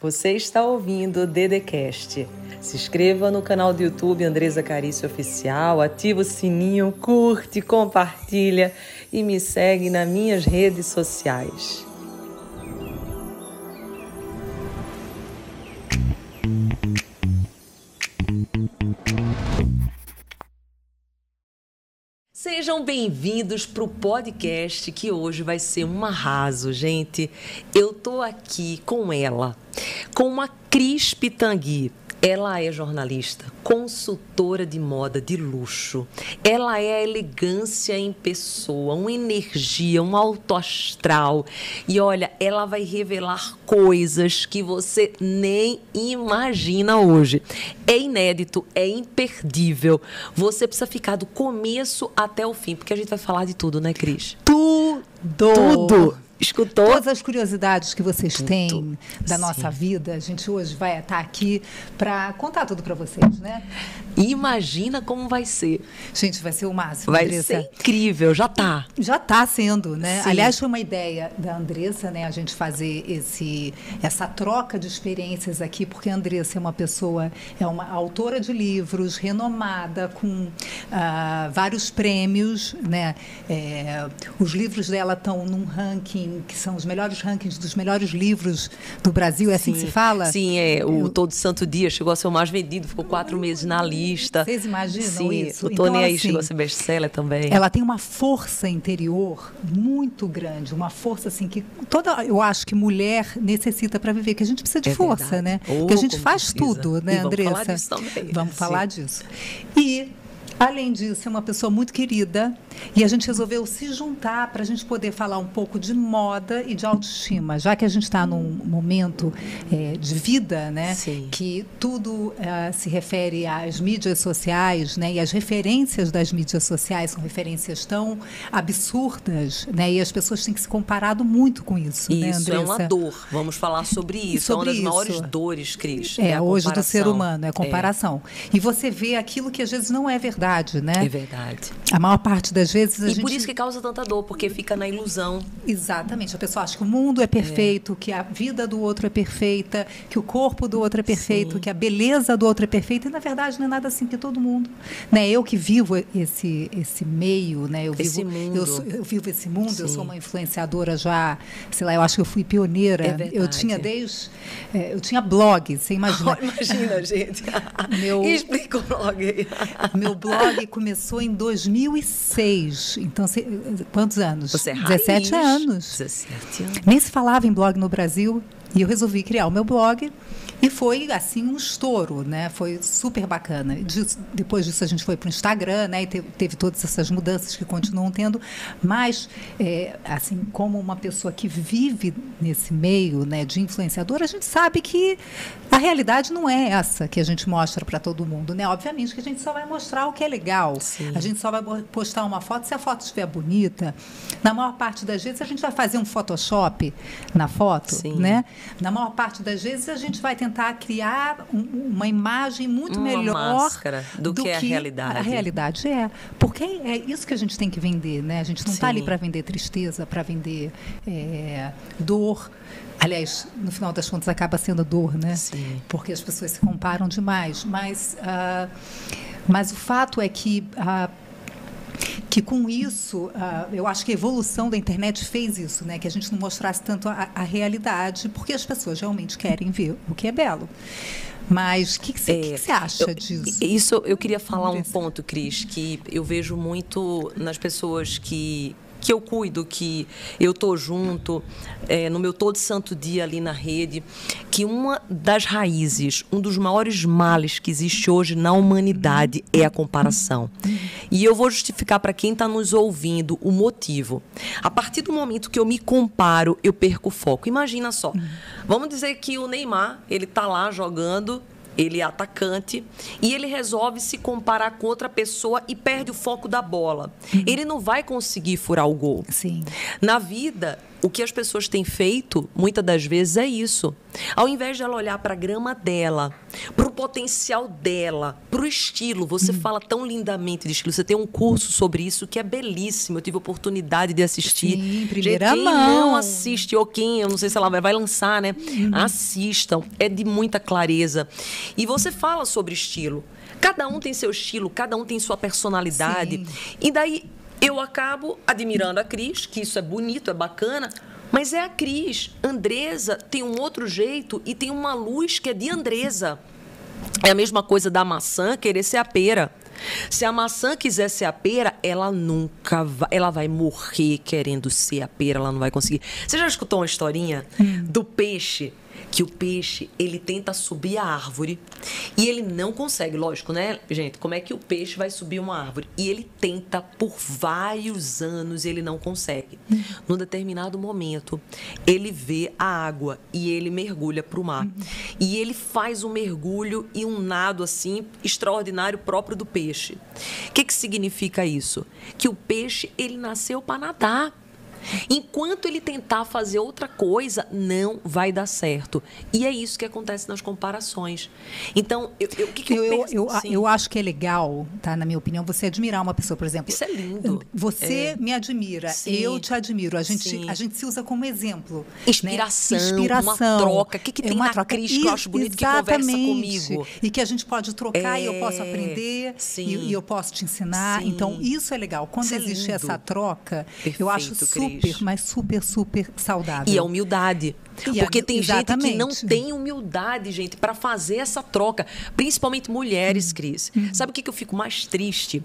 Você está ouvindo o Dedecast. Se inscreva no canal do YouTube Andresa Carício Oficial, ativa o sininho, curte, compartilha e me segue nas minhas redes sociais. Sejam bem-vindos para o podcast que hoje vai ser um arraso, gente. Eu tô aqui com ela, com uma Cris Pitangui. Ela é jornalista, consultora de moda de luxo. Ela é a elegância em pessoa, uma energia, um alto astral. E olha, ela vai revelar coisas que você nem imagina hoje. É inédito, é imperdível. Você precisa ficar do começo até o fim, porque a gente vai falar de tudo, né, Cris? Tudo! Tudo! Escutou. Todas as curiosidades que vocês tudo. têm da Sim. nossa vida, a gente hoje vai estar aqui para contar tudo para vocês, né? Imagina como vai ser. Gente, vai ser o máximo, Vai Andressa. ser incrível, já está. Já está sendo, né? Sim. Aliás, foi uma ideia da Andressa, né, a gente fazer esse essa troca de experiências aqui, porque a Andressa é uma pessoa, é uma autora de livros, renomada, com uh, vários prêmios, né? É, os livros dela estão num ranking que são os melhores rankings dos melhores livros do Brasil, é assim que se fala? Sim, é. O. Todo Santo Dia chegou a ser o mais vendido, ficou quatro meses na lista. Vocês imaginam Sim, isso? O Tony então, aí assim, chegou a ser best-seller também. Ela tem uma força interior muito grande, uma força assim que toda, eu acho que mulher necessita para viver, que a gente precisa de é força, verdade. né? Porque a gente faz precisa. tudo, né, Andressa? Vamos falar disso também. Vamos Sim. falar disso. E Além disso, é uma pessoa muito querida e a gente resolveu se juntar para a gente poder falar um pouco de moda e de autoestima, já que a gente está num momento é, de vida, né, Sim. que tudo é, se refere às mídias sociais, né, e as referências das mídias sociais são referências tão absurdas, né, e as pessoas têm que se comparado muito com isso. Né, isso né, é uma dor. Vamos falar sobre isso. Sobre é uma das isso. maiores dores, Cris. É, é hoje do ser humano, é a comparação. É. E você vê aquilo que às vezes não é verdade verdade, né? É verdade. A maior parte das vezes a e gente... por isso que causa tanta dor, porque fica na ilusão. Exatamente. A pessoa acha que o mundo é perfeito, é. que a vida do outro é perfeita, que o corpo do outro é perfeito, Sim. que a beleza do outro é perfeita. E na verdade não é nada assim que todo mundo, né? Eu que vivo esse esse meio, né? Eu vivo esse mundo. Eu, eu vivo esse mundo. Sim. Eu sou uma influenciadora já, sei lá. Eu acho que eu fui pioneira. É eu tinha desde é, eu tinha blog. Você imagina? Oh, imagina, gente. Meu explica o blog. meu blog começou em 2006. Então, quantos anos? Você é 17 anos. 17 anos. Nem se falava em blog no Brasil. E eu resolvi criar o meu blog. E foi, assim, um estouro, né? Foi super bacana. depois disso, a gente foi para o Instagram, né? E teve, teve, todas essas mudanças que continuam tendo. Mas, é, assim, como uma pessoa que vive nesse meio né, de influenciador, a gente sabe que a realidade não é essa que a gente mostra para todo mundo, né? Obviamente que a gente só vai mostrar o que é legal. Sim. A gente só vai postar uma foto se a foto estiver bonita. Na maior parte das vezes, a gente vai fazer um Photoshop na foto, Sim. né? Na maior parte das vezes, a gente vai tentar criar um, uma imagem muito uma melhor do, do que, que, a realidade. A realidade é. Porque é isso que a gente tem que vender, né? A gente não está ali para vender tristeza, para vender é, dor. Aliás, no final das contas, acaba sendo dor, né? Sim. Porque as pessoas se comparam demais. Mas, uh, mas o fato é que. Uh, que com isso, uh, eu acho que a evolução da internet fez isso, né? Que a gente não mostrasse tanto a, a realidade, porque as pessoas realmente querem ver o que é belo. Mas o que, que, é, você acha eu, disso? Isso eu queria falar um ponto, Cris, que eu vejo muito nas pessoas que que eu cuido, que eu tô junto é, no meu todo santo dia ali na rede, que uma das raízes, um dos maiores males que existe hoje na humanidade é a comparação. E eu vou justificar para quem está nos ouvindo o motivo. A partir do momento que eu me comparo, eu perco o foco. Imagina só. Vamos dizer que o Neymar, ele tá lá jogando ele é atacante e ele resolve se comparar com outra pessoa e perde o foco da bola. Uhum. Ele não vai conseguir furar o gol. Sim. Na vida, o que as pessoas têm feito, muitas das vezes, é isso. Ao invés de ela olhar para a grama dela, para o potencial dela, para o estilo, você uhum. fala tão lindamente de estilo. Você tem um curso sobre isso que é belíssimo. Eu tive a oportunidade de assistir. Sim, primeira quem mão. não assiste, ou quem, eu não sei se ela vai, vai lançar, né? Uhum. Assistam. É de muita clareza. E você fala sobre estilo. Cada um tem seu estilo, cada um tem sua personalidade. Sim. E daí eu acabo admirando a Cris, que isso é bonito, é bacana, mas é a Cris. Andresa tem um outro jeito e tem uma luz que é de Andresa. É a mesma coisa da maçã querer ser a pera. Se a maçã quiser ser a pera, ela nunca vai, ela vai morrer querendo ser a pera, ela não vai conseguir. Você já escutou uma historinha hum. do peixe que o peixe ele tenta subir a árvore e ele não consegue, lógico, né, gente? Como é que o peixe vai subir uma árvore? E ele tenta por vários anos e ele não consegue. Num determinado momento, ele vê a água e ele mergulha para o mar. E ele faz um mergulho e um nado assim extraordinário próprio do peixe. O que, que significa isso? Que o peixe ele nasceu para nadar. Enquanto ele tentar fazer outra coisa, não vai dar certo. E é isso que acontece nas comparações. Então, eu, eu, o que, que eu, eu, eu, eu, acho que é legal, tá? Na minha opinião, você admirar uma pessoa, por exemplo. Isso é lindo. Você é. me admira, Sim. eu te admiro. A gente, a gente se usa como exemplo. Inspiração, né? Inspiração. uma troca. O que, que é tem na troca. Cris que eu acho bonito Exatamente. que conversa comigo? E que a gente pode trocar é. e eu posso é. aprender e, e, eu posso te ensinar. Sim. Então, isso é legal. Quando isso é existe essa troca, Perfeito, eu acho super super, mas super, super saudável. E a humildade. E Porque a, tem exatamente. gente que não tem humildade, gente, para fazer essa troca. Principalmente mulheres, Cris. Uhum. Sabe o que, que eu fico mais triste?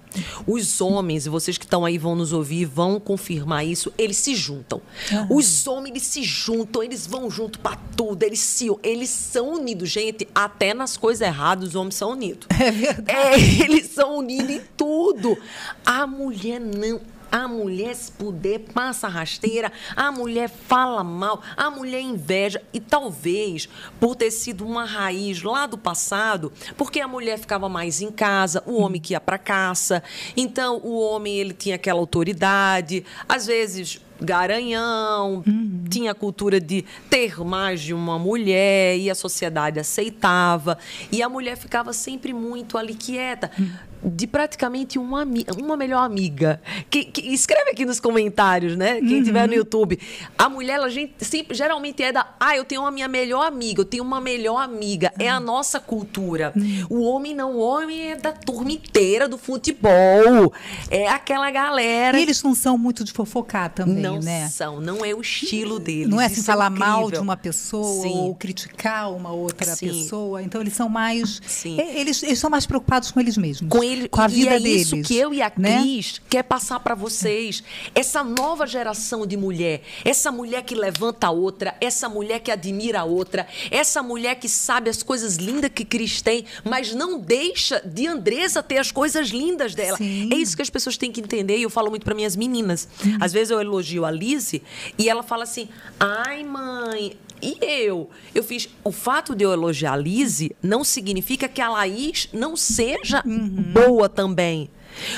Os homens, e vocês que estão aí vão nos ouvir, vão confirmar isso, eles se juntam. Uhum. Os homens, eles se juntam, eles vão junto para tudo, eles se eles são unidos, gente. Até nas coisas erradas, os homens são unidos. É verdade. É, eles são unidos em tudo. A mulher não a mulher, se puder, passa rasteira, a mulher fala mal, a mulher inveja. E talvez por ter sido uma raiz lá do passado, porque a mulher ficava mais em casa, o homem que ia para caça. Então, o homem ele tinha aquela autoridade. Às vezes, garanhão, uhum. tinha a cultura de ter mais de uma mulher e a sociedade aceitava. E a mulher ficava sempre muito ali quieta. Uhum de praticamente uma, uma melhor amiga. Que, que, escreve aqui nos comentários, né? Quem uhum. tiver no YouTube. A mulher, a gente sempre, geralmente é da. Ah, eu tenho uma minha melhor amiga, eu tenho uma melhor amiga. Uhum. É a nossa cultura. Uhum. O homem não, o homem é da turma inteira do futebol. É aquela galera. E eles não são muito de fofocar também, não né? Não são, não é o estilo deles. Não é assim Isso é falar é mal de uma pessoa Sim. ou criticar uma outra Sim. pessoa. Então eles são mais. Sim. Eles, eles são mais preocupados com eles mesmos. Com ele, com a vida e é deles, isso que eu e a né? Cris quer passar para vocês. Essa nova geração de mulher, essa mulher que levanta a outra, essa mulher que admira a outra, essa mulher que sabe as coisas lindas que Cris tem, mas não deixa de Andresa ter as coisas lindas dela. Sim. É isso que as pessoas têm que entender e eu falo muito para minhas meninas. Hum. Às vezes eu elogio a Lise e ela fala assim: "Ai, mãe, e eu? Eu fiz. O fato de eu elogiar a Lise não significa que a Laís não seja uhum. boa também.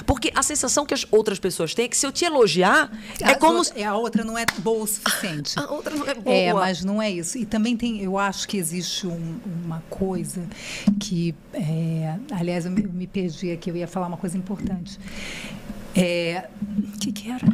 Porque a sensação que as outras pessoas têm é que se eu te elogiar, a é como. Outra, a outra não é boa o suficiente. A outra não é boa. É, mas não é isso. E também tem, eu acho que existe um, uma coisa que. É, aliás, eu me, me perdi aqui, eu ia falar uma coisa importante. É, o que, que era?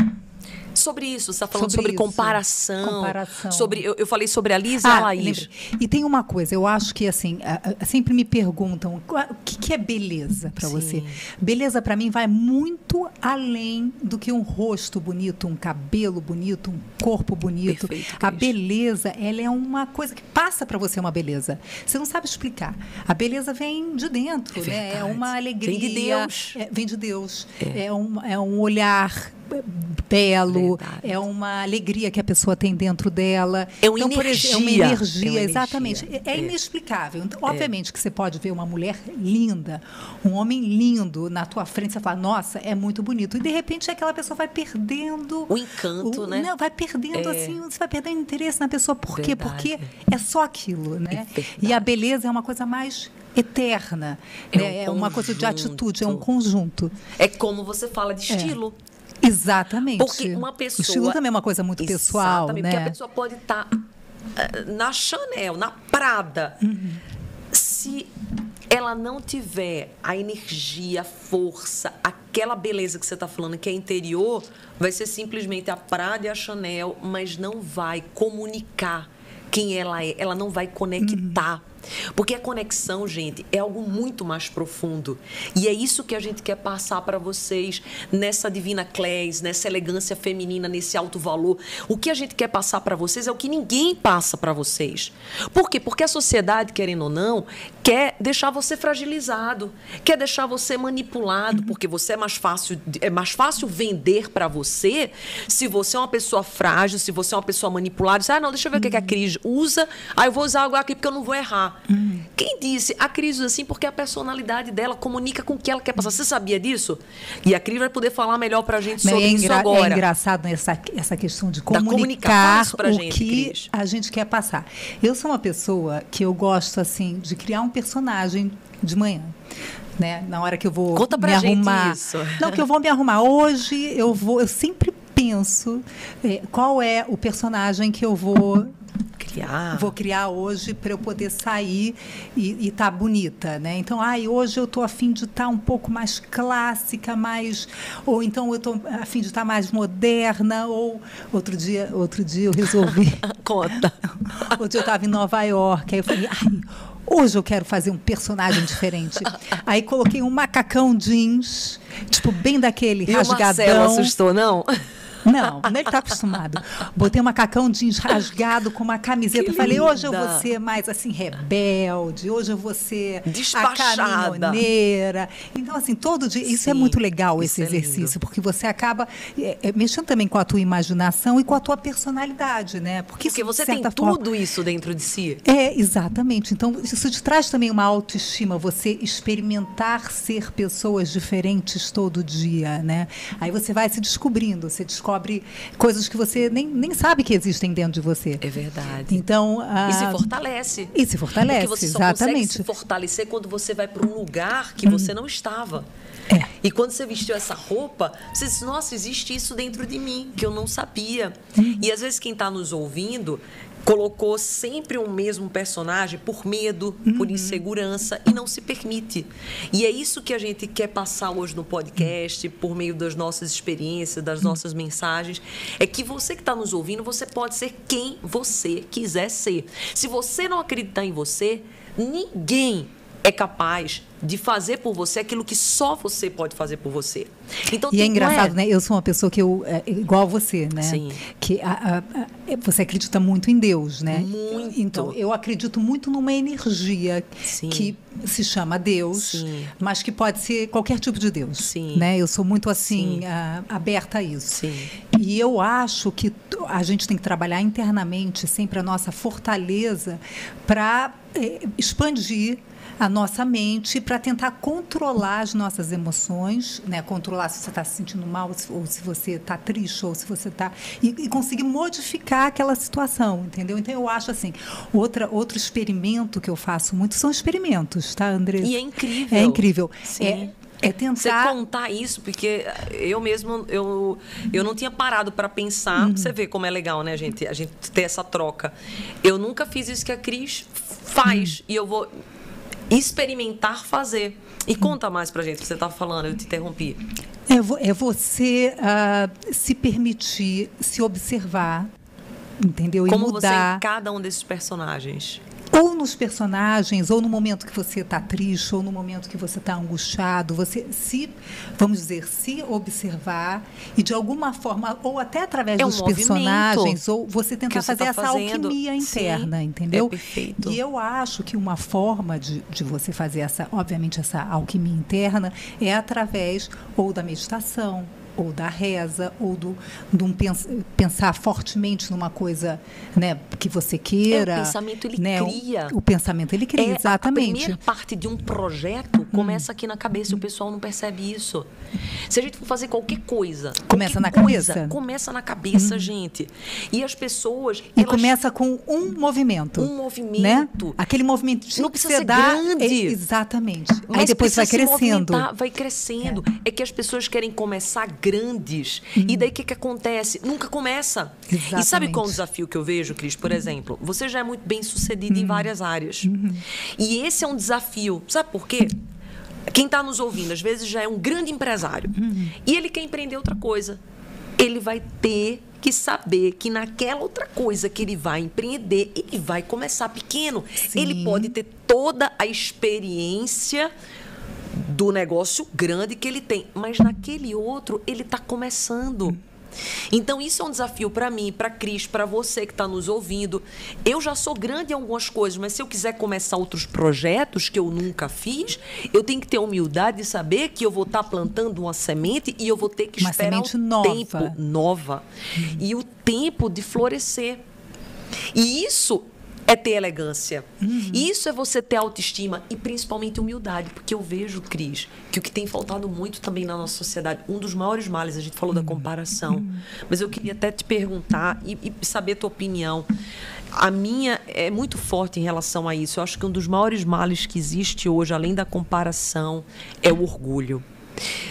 Sobre isso, você está falando sobre, sobre comparação, comparação. Sobre, eu, eu, falei sobre a Lisa ah, e a Laís. E tem uma coisa, eu acho que assim, sempre me perguntam o que, que é beleza para você. Beleza para mim vai muito além do que um rosto bonito, um cabelo bonito, um corpo bonito. Perfeito, a beleza, ela é uma coisa que passa para você uma beleza. Você não sabe explicar. A beleza vem de dentro, é, né? é uma alegria. Vem de Deus. É, vem de Deus. É. é, um, é um olhar belo, Verdade. é uma alegria que a pessoa tem dentro dela. É uma então, energia. Exemplo, é uma energia, é uma exatamente. Energia. É, é, inexplicável. Então, obviamente que você pode ver uma mulher linda, um homem lindo na tua frente, você fala, nossa, é muito bonito. E de repente aquela pessoa vai perdendo o encanto, o, né? Não, vai perdendo é. assim, você vai perdendo interesse na pessoa. Por Verdade. quê? Porque é só aquilo, né? É e a beleza é uma coisa mais eterna. É, né? um é uma coisa de atitude, é um conjunto. É como você fala de estilo. É. Exatamente. Porque uma pessoa. O estilo também é uma coisa muito pessoal, Exatamente, né? Porque a pessoa pode estar na Chanel, na Prada. Uhum. Se ela não tiver a energia, a força, aquela beleza que você está falando que é interior, vai ser simplesmente a Prada e a Chanel, mas não vai comunicar quem ela é, ela não vai conectar. Uhum. Porque a conexão, gente, é algo muito mais profundo. E é isso que a gente quer passar para vocês nessa Divina Clés, nessa elegância feminina, nesse alto valor. O que a gente quer passar para vocês é o que ninguém passa para vocês. Por quê? Porque a sociedade, querendo ou não, quer deixar você fragilizado, quer deixar você manipulado, porque você é mais fácil, é mais fácil vender para você se você é uma pessoa frágil, se você é uma pessoa manipulada. Você, ah, não, deixa eu ver o que a Cris usa, aí eu vou usar algo aqui porque eu não vou errar. Hum. Quem disse? A Cris assim porque a personalidade dela comunica com o que ela quer passar. Você sabia disso? E a Cris vai poder falar melhor pra gente sobre é isso agora. É engraçado essa, essa questão de comunicar o gente, que Cris. a gente quer passar. Eu sou uma pessoa que eu gosto assim de criar um personagem de manhã. Né? Na hora que eu vou Conta me arrumar. Isso. Não, que eu vou me arrumar. Hoje eu vou, eu sempre penso é, qual é o personagem que eu vou criar. Vou criar hoje para eu poder sair e estar tá bonita, né? Então, ai, hoje eu estou afim de estar tá um pouco mais clássica, mais ou então eu estou afim de estar tá mais moderna ou outro dia, outro dia eu resolvi. Conta. outro dia eu estava em Nova York, aí eu falei, ai, hoje eu quero fazer um personagem diferente. Aí coloquei um macacão jeans, tipo bem daquele e rasgadão. O Marcelo assustou, não? Não, ele está acostumado. Botei um macacão jeans rasgado com uma camiseta. Falei, hoje eu vou ser mais assim, rebelde, hoje eu vou ser Despachada. a caminhoneira. Então, assim, todo dia. Isso é Sim, é muito legal, esse é exercício, é porque você acaba é, é, mexendo também com a tua imaginação e com a tua personalidade, né? Porque, porque você tem forma, tudo isso dentro de si. É, exatamente. Então, isso te traz também uma autoestima, você experimentar ser pessoas diferentes todo dia, né? Aí você vai se descobrindo, você descobre descobre coisas que você nem, nem sabe que existem dentro de você. É verdade. Então, e se fortalece. E se fortalece, Porque você só exatamente. consegue se fortalecer quando você vai para um lugar que hum. você não estava. É. E quando você vestiu essa roupa, você disse, nossa, existe isso dentro de mim, que eu não sabia. Hum. E às vezes quem está nos ouvindo colocou sempre o mesmo personagem por medo, uhum. por insegurança e não se permite. E é isso que a gente quer passar hoje no podcast, por meio das nossas experiências, das nossas mensagens, é que você que está nos ouvindo, você pode ser quem você quiser ser. Se você não acreditar em você, ninguém é capaz de fazer por você aquilo que só você pode fazer por você. Então, e é engraçado, é... né? Eu sou uma pessoa que eu é, igual você, né? Sim. Que a, a, a, você acredita muito em Deus, né? Muito. Então eu acredito muito numa energia Sim. que se chama Deus, Sim. mas que pode ser qualquer tipo de Deus, Sim. né? Eu sou muito assim aberta a isso. Sim. E eu acho que a gente tem que trabalhar internamente sempre a nossa fortaleza para é, expandir a nossa mente para tentar controlar as nossas emoções, né? controlar se você está se sentindo mal ou se você está triste ou se você está e, e, conseguir modificar aquela situação, entendeu? Então eu acho assim, outra outro experimento que eu faço muito são experimentos, tá, André? E é incrível. É incrível. Sim. É, é tentar você contar isso, porque eu mesmo eu, eu não tinha parado para pensar. Uhum. Você vê como é legal, né, gente? A gente ter essa troca. Eu nunca fiz isso que a Cris faz uhum. e eu vou experimentar fazer. E conta mais pra gente, que você estava falando, eu te interrompi. É, é você uh, se permitir se observar, entendeu? Como e mudar. você em cada um desses personagens ou nos personagens, ou no momento que você está triste, ou no momento que você está angustiado, você se, vamos dizer, se observar e de alguma forma, ou até através é um dos personagens, ou você tentar você fazer tá essa fazendo. alquimia interna, Sim, entendeu? É perfeito. E eu acho que uma forma de, de você fazer essa, obviamente, essa alquimia interna é através ou da meditação, ou da reza, ou do, de um pens, pensar fortemente numa coisa né, que você queira. É, o pensamento ele né, cria. O, o, pensamento ele cria, é, exatamente. A primeira parte de um projeto começa hum. aqui na cabeça, o pessoal não percebe isso. Se a gente for fazer qualquer coisa. Começa qualquer na coisa, cabeça. Começa na cabeça, hum. gente. E as pessoas. E começa com um movimento. Um movimento. Né? Aquele movimento não precisa ser dá, grande. É, exatamente. Mas Aí depois vai crescendo. Vai crescendo. É. é que as pessoas querem começar grandes. E daí o que, que acontece? Nunca começa. E sabe Exatamente. qual é o desafio que eu vejo, Cris? Por exemplo, você já é muito bem sucedida em várias áreas. E esse é um desafio. Sabe por quê? Quem está nos ouvindo, às vezes, já é um grande empresário. E ele quer empreender outra coisa. Ele vai ter que saber que naquela outra coisa que ele vai empreender, ele vai começar pequeno. Ele Sim. pode ter toda a experiência do negócio grande que ele tem, mas naquele outro ele está começando. Então isso é um desafio para mim, para Cris, para você que está nos ouvindo. Eu já sou grande em algumas coisas, mas se eu quiser começar outros projetos que eu nunca fiz, eu tenho que ter a humildade de saber que eu vou estar plantando uma semente e eu vou ter que Uma esperar o nova. tempo nova e o tempo de florescer. E isso é ter elegância. E isso é você ter autoestima e principalmente humildade, porque eu vejo, Cris, que o que tem faltado muito também na nossa sociedade, um dos maiores males, a gente falou da comparação, mas eu queria até te perguntar e, e saber a tua opinião. A minha é muito forte em relação a isso. Eu acho que um dos maiores males que existe hoje, além da comparação, é o orgulho.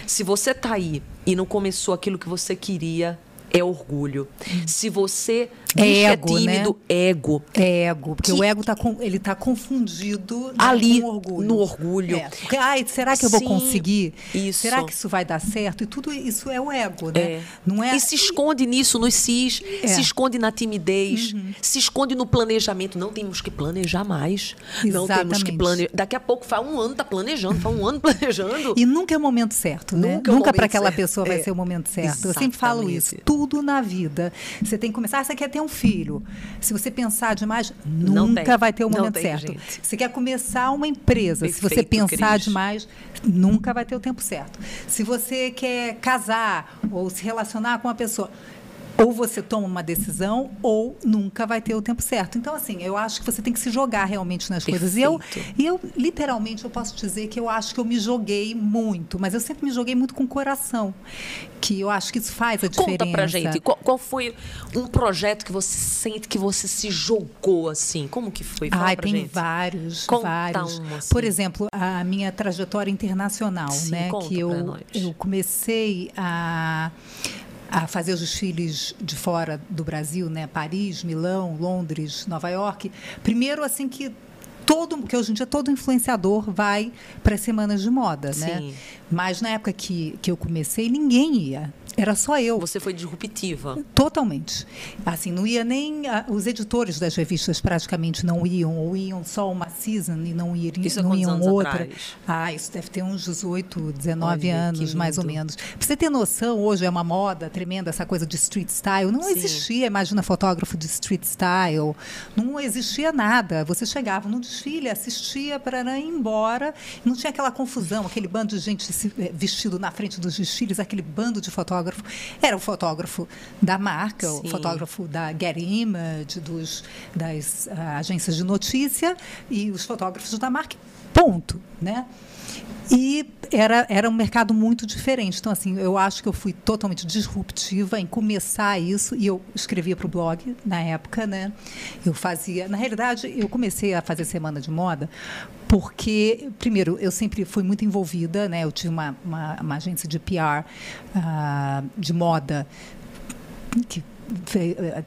Se você tá aí e não começou aquilo que você queria, é orgulho. Se você É que ego, é tímido, ego. É ego, porque Que- o ego tá com, ele está confundido né, Ali, com orgulho. no orgulho. É, ai, será que eu vou Sim, conseguir? isso. Será que isso vai dar certo? E tudo isso é o ego, né? É. Não é E se esconde nisso, nos cis, É. se esconde na timidez, se esconde no planejamento. Não temos que planejar mais. Não temos que Exatamente. planejar. Daqui a pouco faz um ano tá planejando, faz um ano planejando. E nunca é o momento certo, né? Nunca é Nunca para aquela certo. pessoa vai É. ser o momento certo. Eu sempre falo isso. Exatamente. Tudo na vida. Você tem que começar. Ah, você quer ter um filho. Se você pensar demais, nunca vai ter o momento tem, certo. gente. Você quer começar uma empresa. Se você Perfeito, pensar Cris. demais, nunca vai ter o tempo certo. Se você quer casar ou se relacionar com uma pessoa. Ou você toma uma decisão, ou nunca vai ter o tempo certo. Então, assim, eu acho que você tem que se jogar realmente nas coisas. E eu, Perfeito. e eu, literalmente, eu posso dizer que eu acho que eu me joguei muito, mas eu sempre me joguei muito com o coração. Que eu acho que isso faz a diferença. Conta pra gente, qual, qual foi um projeto que você sente que você se jogou assim? Como que foi? Fala Ai, tem gente. vários, Conta vários. um, assim. Por exemplo, a minha trajetória internacional, Sim, né? que eu, eu comecei a, a fazer os desfiles de fora do Brasil, né? Paris, Milão, Londres, Nova York. Primeiro, assim que todo, porque hoje em dia todo influenciador vai para as semanas de moda, né? Sim. Mas na época que, que eu comecei, ninguém ia. Era só eu. Você foi disruptiva. Totalmente. Assim, não ia nem. ah, os editores das revistas praticamente não iam, ou iam só uma season e não, iriam, Isso não iam outra. atrás? Ah, isso deve ter uns 18, 19 Olha, anos, mais ou menos. Pra você ter noção, hoje é uma moda tremenda essa coisa de street style. Não Sim. existia, imagina, fotógrafo de street style. Não existia nada. Você chegava no desfile, assistia para ir embora. Não tinha aquela confusão, aquele bando de gente eh, vestido na frente dos desfiles, aquele bando de fotógrafo. Era o fotógrafo da marca, Sim. o fotógrafo da Getty Image, dos, das ah, agências de notícia e os fotógrafos da marca. Ponto, né? E era, era um mercado muito diferente. Então, assim, eu acho que eu fui totalmente disruptiva em começar isso. E eu escrevia para o blog na época, né? Eu fazia. Na realidade, eu comecei a fazer semana de moda porque, primeiro, eu sempre fui muito envolvida, né? Eu tinha uma, uma, uma agência de PR ah, de moda que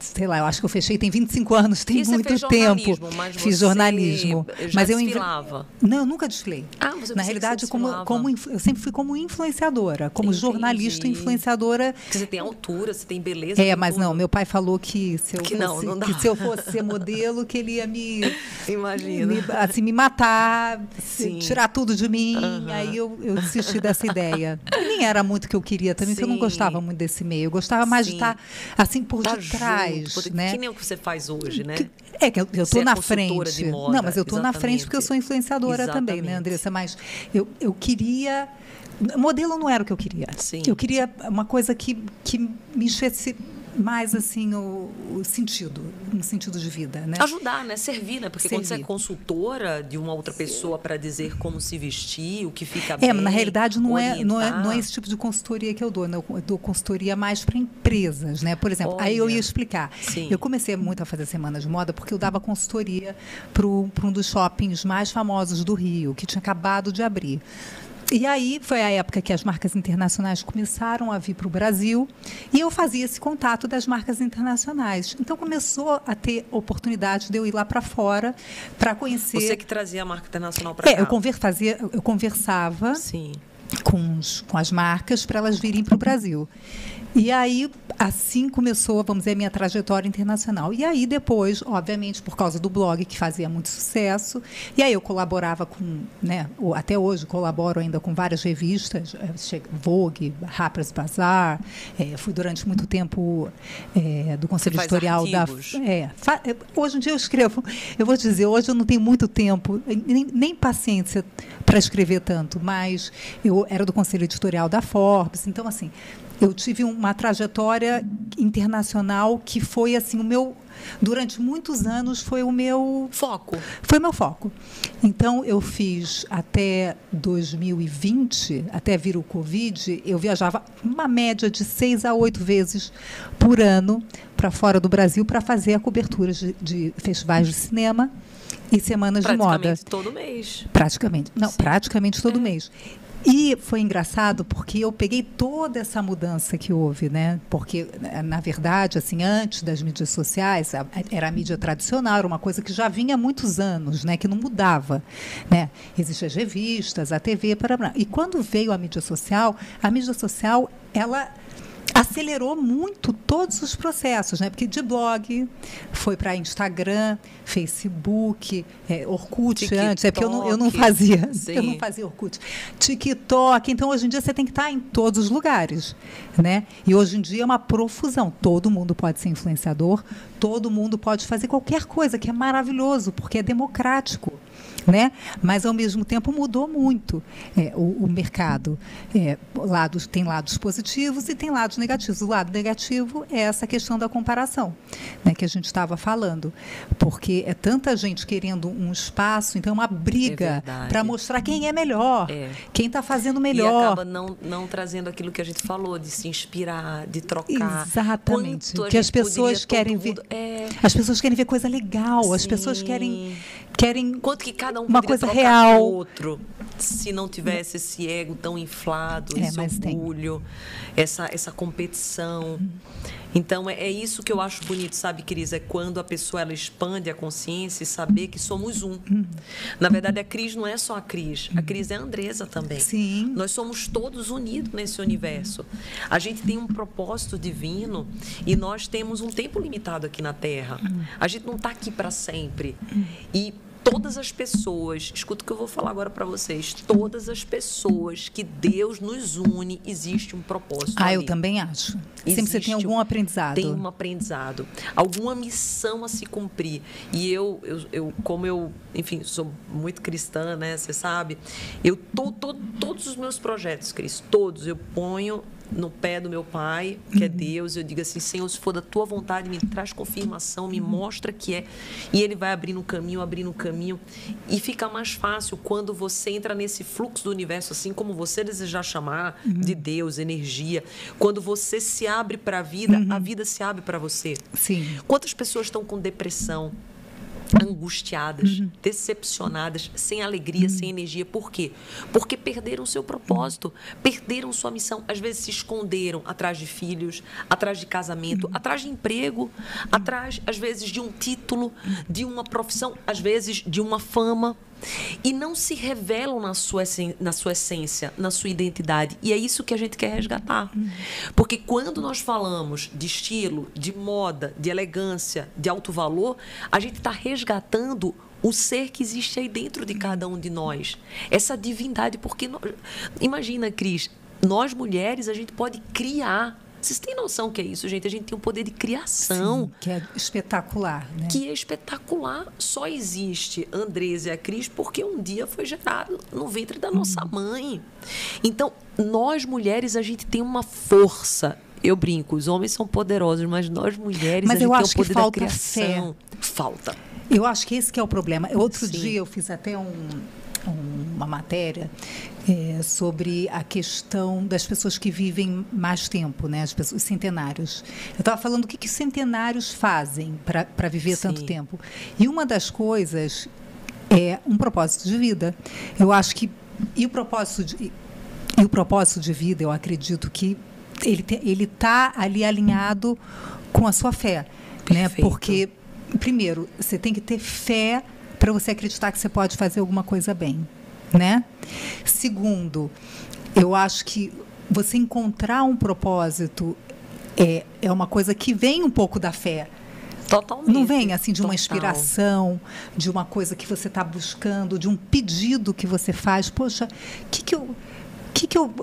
sei lá, eu acho que eu fechei tem 25 anos, tem E você muito tempo. mas Fiz jornalismo, mas eu desfilava? Não, eu nunca desfilei. Ah, você Na realidade, como, como eu sempre fui como influenciadora, como Entendi. jornalista influenciadora. Porque você tem altura, você tem beleza. É, mas tudo. não, meu pai falou que se eu, Que não, fosse, não dá. que se eu fosse ser modelo, que ele ia me, Imagina. me, assim, me matar, Sim. tirar tudo de mim. Aí eu, eu desisti dessa ideia. Nem era muito o que eu queria também, porque eu não Sim. gostava muito desse meio. Eu gostava mais de Sim. estar assim por Tá detrás, junto, né? Que nem o que você faz hoje, né? Que- É que eu, tô é na consultora frente. moda, não, mas eu tô na frente porque eu sou exatamente. influenciadora também, né, Exatamente. Andressa? Mas eu, eu queria. Modelo não era o que eu queria. Sim. Eu queria uma coisa que, que me enchesse mais assim o, o sentido, um sentido de vida, né? Ajudar, né? Servir, né? Porque quando você é Servir. consultora de uma outra pessoa para dizer como se vestir, o que fica bem. É, na realidade não é, não, é, não é esse tipo de consultoria que eu dou. né? Eu dou consultoria mais para empresas, né? Por exemplo, aí eu Olha. ia explicar. Sim. Eu comecei muito a fazer semana de moda porque eu dava consultoria para um dos shoppings mais famosos do Rio, que tinha acabado de abrir. E aí foi a época que as marcas internacionais começaram a vir para o Brasil e eu fazia esse contato das marcas internacionais. Então começou a ter oportunidade de eu ir lá para fora para conhecer. Você que trazia a marca internacional para é, cá? Eu, conver, fazia, eu conversava. Sim. Com, os, com as marcas para elas virem para o Brasil. E aí, assim começou, vamos dizer, a minha trajetória internacional. E aí, depois, obviamente, por causa do blog, que fazia muito sucesso, e aí eu colaborava com, né, até hoje colaboro ainda com várias revistas, eh, Vogue, Harper's Bazaar, é, fui durante muito tempo é, do Conselho Editorial da. É, fa, hoje em dia eu escrevo, eu vou dizer, hoje eu não tenho muito tempo, nem, nem paciência para escrever tanto, mas eu era do Conselho Editorial da Forbes, então, assim, eu tive uma trajetória internacional que foi assim o meu durante muitos anos foi o meu foco. Foi meu foco. Então eu fiz até 2020, até vir o Covid, eu viajava uma média de seis a oito vezes por ano para fora do Brasil para fazer a cobertura de, de festivais de cinema e semanas de moda. Praticamente todo mês. Praticamente. Não, Sim. praticamente todo é. mês. E foi engraçado porque eu peguei toda essa mudança que houve, né? Porque na verdade, assim, antes das mídias sociais, era a mídia tradicional, era uma coisa que já vinha há muitos anos, né? Que não mudava, né? Existiam as revistas, a TV, para e quando veio a mídia social, a mídia social ela acelerou muito todos os processos, né? Porque de blog foi para Instagram, Facebook, é, Orkut TikTok, antes, é porque eu não, eu não fazia, sim. eu não fazia Orkut, TikTok. Então hoje em dia você tem que estar em todos os lugares, né? E hoje em dia é uma profusão. Todo mundo pode ser influenciador, todo mundo pode fazer qualquer coisa, que é maravilhoso, porque é democrático né? Mas ao mesmo tempo mudou muito é, o, o, mercado. É, lados, tem lados positivos e tem lados negativos. O lado negativo é essa questão da comparação, né, que a gente estava falando, porque é tanta gente querendo um espaço, então é uma briga é para mostrar quem é melhor, é. quem está fazendo melhor. E acaba não, não trazendo aquilo que a gente falou, de se inspirar, de trocar. Exatamente. que as pessoas querem ver. É. As pessoas querem ver coisa legal, Sim. as pessoas querem querem quanto que cada um uma coisa real outro se não tivesse esse ego tão inflado, é, esse orgulho, essa essa competição. Então é, é, isso que eu acho bonito, sabe, Cris? É quando a pessoa ela expande a consciência e saber que somos um. Na verdade, a Cris não é só a Cris, a Cris é a Andresa também. Sim. Nós somos todos unidos nesse universo. A gente tem um propósito divino e nós temos um tempo limitado aqui na Terra. A gente não está aqui para sempre. E todas as pessoas, escuta o que eu vou falar agora para vocês, todas as pessoas que Deus nos une, existe um propósito. Ah, ali. eu também acho. Existe Sempre você tem algum aprendizado. Tem um aprendizado, alguma missão a se cumprir. E eu, eu, eu como eu, enfim, sou muito cristã, né? Você sabe, eu tô, tô todos os meus projetos, Cris, todos eu ponho no pé do meu pai, que é. Deus, eu digo assim, Senhor, se for da tua vontade, me traz confirmação, me mostra que é. E ele vai abrindo o caminho, abrindo o caminho. E fica mais fácil quando você entra nesse fluxo do universo, assim como você desejar chamar uhum. de Deus, energia. Quando você se abre para a vida, uhum. a vida se abre para você. Sim. Quantas pessoas estão com depressão? Angustiadas, uhum. decepcionadas, sem alegria, uhum. sem energia. Por quê? Porque perderam seu propósito, perderam sua missão. Às vezes se esconderam atrás de filhos, atrás de casamento, uhum. atrás de emprego, atrás, às vezes, de um título, de uma profissão, às vezes, de uma fama e não se revelam na sua, na sua essência, na sua identidade. E é isso que a gente quer resgatar. Porque quando nós falamos de estilo, de moda, de elegância, de alto valor, a gente está resgatando o ser que existe aí dentro de cada um de nós. Essa divindade. Porque, nós, imagina, Cris, nós mulheres, a gente pode criar vocês têm noção que é isso, gente? A gente tem um poder de criação. Sim, que é espetacular, né? Que é espetacular. Só existe Andresa e a Cris porque um dia foi gerado no ventre da nossa hum. mãe. Então, nós mulheres, a gente tem uma força. Eu brinco, os homens são poderosos, mas nós mulheres, mas a gente eu acho tem o poder que falta da criação. Fé. Falta. Eu acho que esse que é o problema. Outro Sim. dia eu fiz até um, uma matéria é, sobre a questão das pessoas que vivem mais tempo, né? As pessoas, os centenários. Eu estava falando o que, que os centenários fazem para viver Sim. tanto tempo. E uma das coisas é um propósito de vida. Eu acho que e o propósito de, e o propósito de vida, eu acredito que ele está ali alinhado com a sua fé, né? Porque primeiro você tem que ter fé para você acreditar que você pode fazer alguma coisa bem, né? Segundo, eu acho que você encontrar um propósito é, é uma coisa que vem um pouco da fé. Totalmente. Não vem assim de uma inspiração, de uma coisa que você está buscando, de um pedido que você faz. Poxa, o que, que eu. Que que eu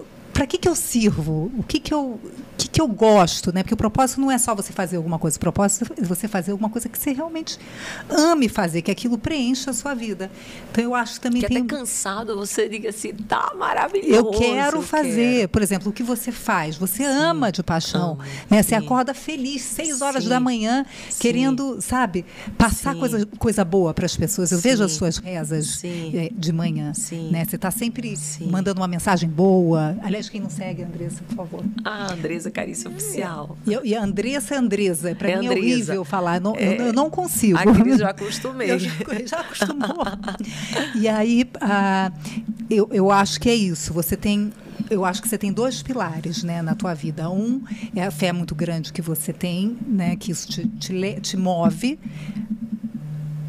para que, que eu sirvo? O que, que, eu, que, que eu gosto? Né? Porque o propósito não é só você fazer alguma coisa, o propósito é você fazer alguma coisa que você realmente ame fazer, que aquilo preencha a sua vida. Então eu acho que também que tem. até cansado você diga assim, tá maravilhoso. Eu quero eu fazer. Quero. Por exemplo, o que você faz? Você sim, ama de paixão. Ama, né? Você acorda feliz, seis horas sim, da manhã, querendo, sabe, passar coisa, coisa boa para as pessoas. Eu vejo as suas rezas eh, de manhã. Né? Você está sempre mandando uma mensagem boa. Aliás, quem não segue a Andressa, por favor. Ah, Andressa Carícia Oficial. E, e a Andressa é Andressa. Para é mim é horrível falar. Não, é, eu, eu, não consigo. A Cris já acostumei. Eu já, já acostumou. e aí, ah, eu, eu acho que é isso. Você tem eu acho que você tem dois pilares né, na tua vida. Um é a fé muito grande que você tem, né, que isso te, te, te move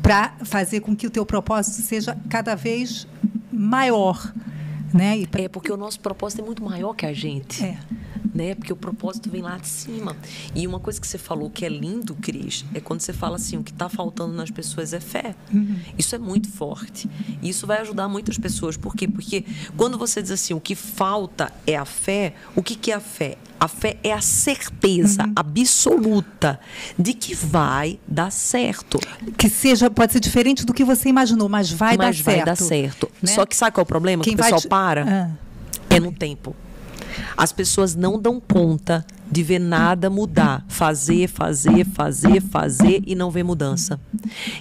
para fazer com que o teu propósito seja cada vez maior. Né? Pra... É porque o nosso propósito é muito maior que a gente. É. Né? Porque o propósito vem lá de cima. E uma coisa que você falou que é lindo, Cris, é quando você fala assim: o que está faltando nas pessoas é fé. Uhum. Isso é muito forte. E isso vai ajudar muitas pessoas. Por quê? Porque quando você diz assim: o que falta é a fé, o que, que é a fé? A fé é a certeza uhum. absoluta de que vai dar certo. Que seja, pode ser diferente do que você imaginou, mas vai mas dar vai certo. Mas vai dar certo. Né? Só que sabe qual é o problema? Quem que o pessoal te... para? Ah. É no tempo. As pessoas não dão conta de ver nada mudar. Fazer, fazer, fazer, fazer e não ver mudança.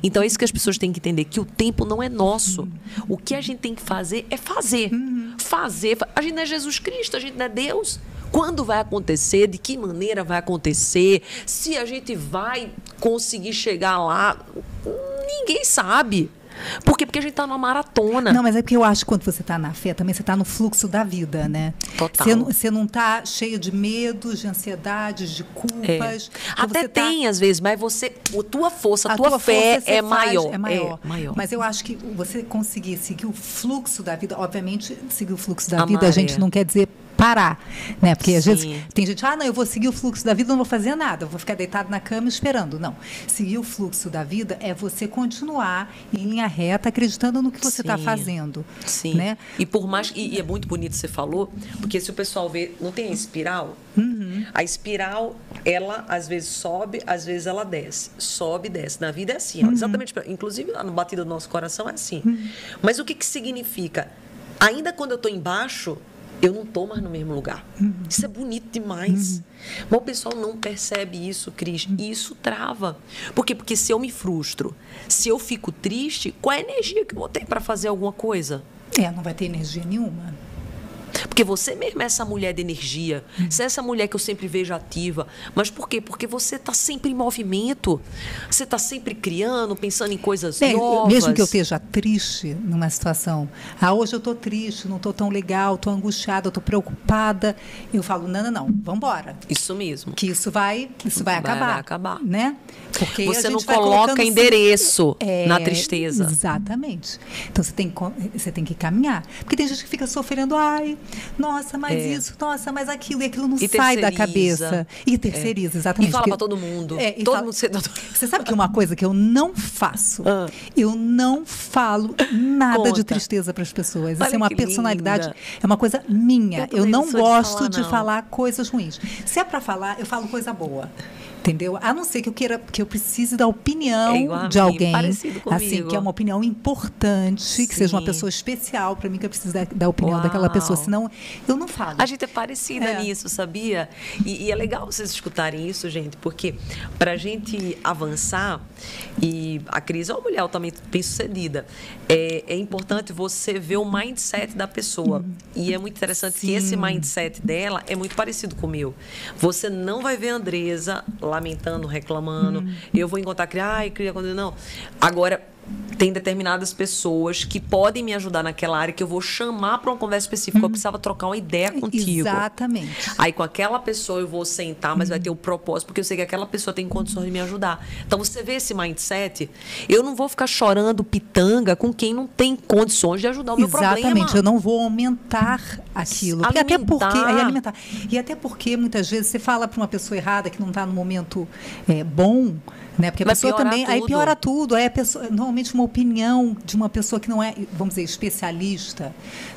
Então é isso que as pessoas têm que entender: que o tempo não é nosso. O que a gente tem que fazer é fazer. Fazer. A gente não é Jesus Cristo, a gente não é Deus. Quando vai acontecer? De que maneira vai acontecer? Se a gente vai conseguir chegar lá? Ninguém sabe. Por quê? Porque a gente está numa maratona. Não, mas é porque eu acho que quando você está na fé, também você está no fluxo da vida, né? Total. Você, você não está cheio de medos, de ansiedades, de culpas. É. Até tá tem, tá... às vezes, mas você, a tua força, a, tua, tua fé é, maior. é maior. É maior. Mas eu acho que você conseguir seguir o fluxo da vida, obviamente, seguir o fluxo da a vida, a gente não quer dizer parar, né? Porque às vezes tem gente, ah, não, eu vou seguir o fluxo da vida, não vou fazer nada, eu vou ficar deitado na cama esperando. Não. Seguir o fluxo da vida é você continuar em linha reta, acreditando no que você está fazendo. Sim. Né? E por mais e, e, é muito bonito você falou, porque se o pessoal vê, não tem a espiral. Uhum. A espiral, ela às vezes sobe, às vezes ela desce, sobe, e desce. Na vida é assim, uhum. exatamente. Inclusive lá no batido do nosso coração é assim. Uhum. Mas o que que significa? Ainda quando eu estou embaixo, eu não estou mais no mesmo lugar. Uhum. Isso é bonito demais. Uhum. Mas o pessoal não percebe isso, Cris. Uhum. E isso trava. Por quê? Porque se eu me frustro, se eu fico triste, qual é a energia que eu vou ter para fazer alguma coisa? É, não vai ter energia nenhuma. Porque você mesmo é essa mulher de energia. Você é essa mulher que eu sempre vejo ativa. Mas por quê? Porque você está sempre em movimento. Você está sempre criando, pensando em coisas é, novas. Mesmo que eu esteja triste numa situação. Ah, hoje eu estou triste, não estou tão legal, estou angustiada, estou preocupada. Eu falo, não, não, não, vamos embora. Isso mesmo. Que isso vai, isso vai, vai acabar. Vai acabar. Né? Porque você não coloca endereço é, na tristeza. Exatamente. Então você tem, você tem que caminhar. Porque tem gente que fica sofrendo, ai, nossa, mas é. isso, nossa, mas aquilo, e aquilo não e sai da cabeça. E terceiriza, é. exatamente. E fala para todo mundo. É, todo fala, mundo. Você sabe que uma coisa que eu não faço, ah. eu não falo nada Conta. de tristeza para as pessoas. Olha Isso é uma personalidade, linda. é uma coisa minha. Eu, eu não gosto de falar, de falar coisas ruins. Se é para falar, eu falo coisa boa. Entendeu? A não ser que eu queira, que eu precise da opinião é de alguém, assim, que é uma opinião importante, Sim. que seja uma pessoa especial para mim que eu preciso da, da opinião Uau. daquela pessoa, senão eu não falo. A gente é parecida é. nisso, sabia? E, e, é legal vocês escutarem isso, gente, porque para a gente avançar e a Cris é uma mulher altamente bem-sucedida, é, é, importante você ver o mindset da pessoa. Hum. E é muito interessante Sim. que esse mindset dela é muito parecido com o meu. Você não vai ver a Andresa lamentando, reclamando. Hum. Eu vou encontrar que, ai, queria quando não. Agora, tem determinadas pessoas que podem me ajudar naquela área que eu vou chamar para uma conversa específica. Eu precisava trocar uma ideia contigo. Exatamente. Aí com aquela pessoa eu vou sentar, mas vai ter o um propósito, porque eu sei que aquela pessoa tem condições de me ajudar. Então você vê esse mindset, eu não vou ficar chorando pitanga com quem não tem condições de ajudar o meu Exatamente. problema. Exatamente, eu não vou aumentar aquilo. Porque até porque, é alimentar. E até porque muitas vezes você fala para uma pessoa errada que não está no momento é, bom, né? Porque a Vai pessoa também. Tudo. Aí piora tudo. Aí a pessoa, normalmente uma opinião de uma pessoa que não é, vamos dizer, especialista,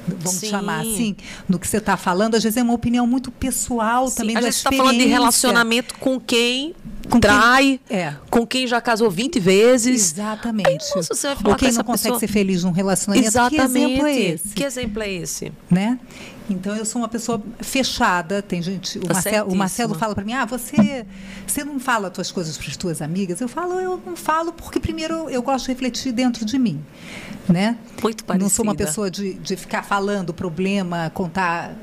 vamos Sim. chamar assim, no que você está falando, às vezes é uma opinião muito pessoal Sim. também. A gente está falando de relacionamento com quem com trai, quem, é. com quem já casou 20 vezes. Exatamente. Aí, nossa, você vai falar Ou quem não consegue ser feliz num relacionamento. Exatamente. Que exemplo é esse? Que exemplo é esse? Né? Então eu sou uma pessoa fechada. Tem gente, o, tá Marcelo, o Marcelo, fala para mim: "Ah, você você não fala as tuas coisas para as tuas amigas?" Eu falo: "Eu não falo porque primeiro eu gosto de refletir dentro de mim", né? Muito parecida. Não sou uma pessoa de, de ficar falando problema, contar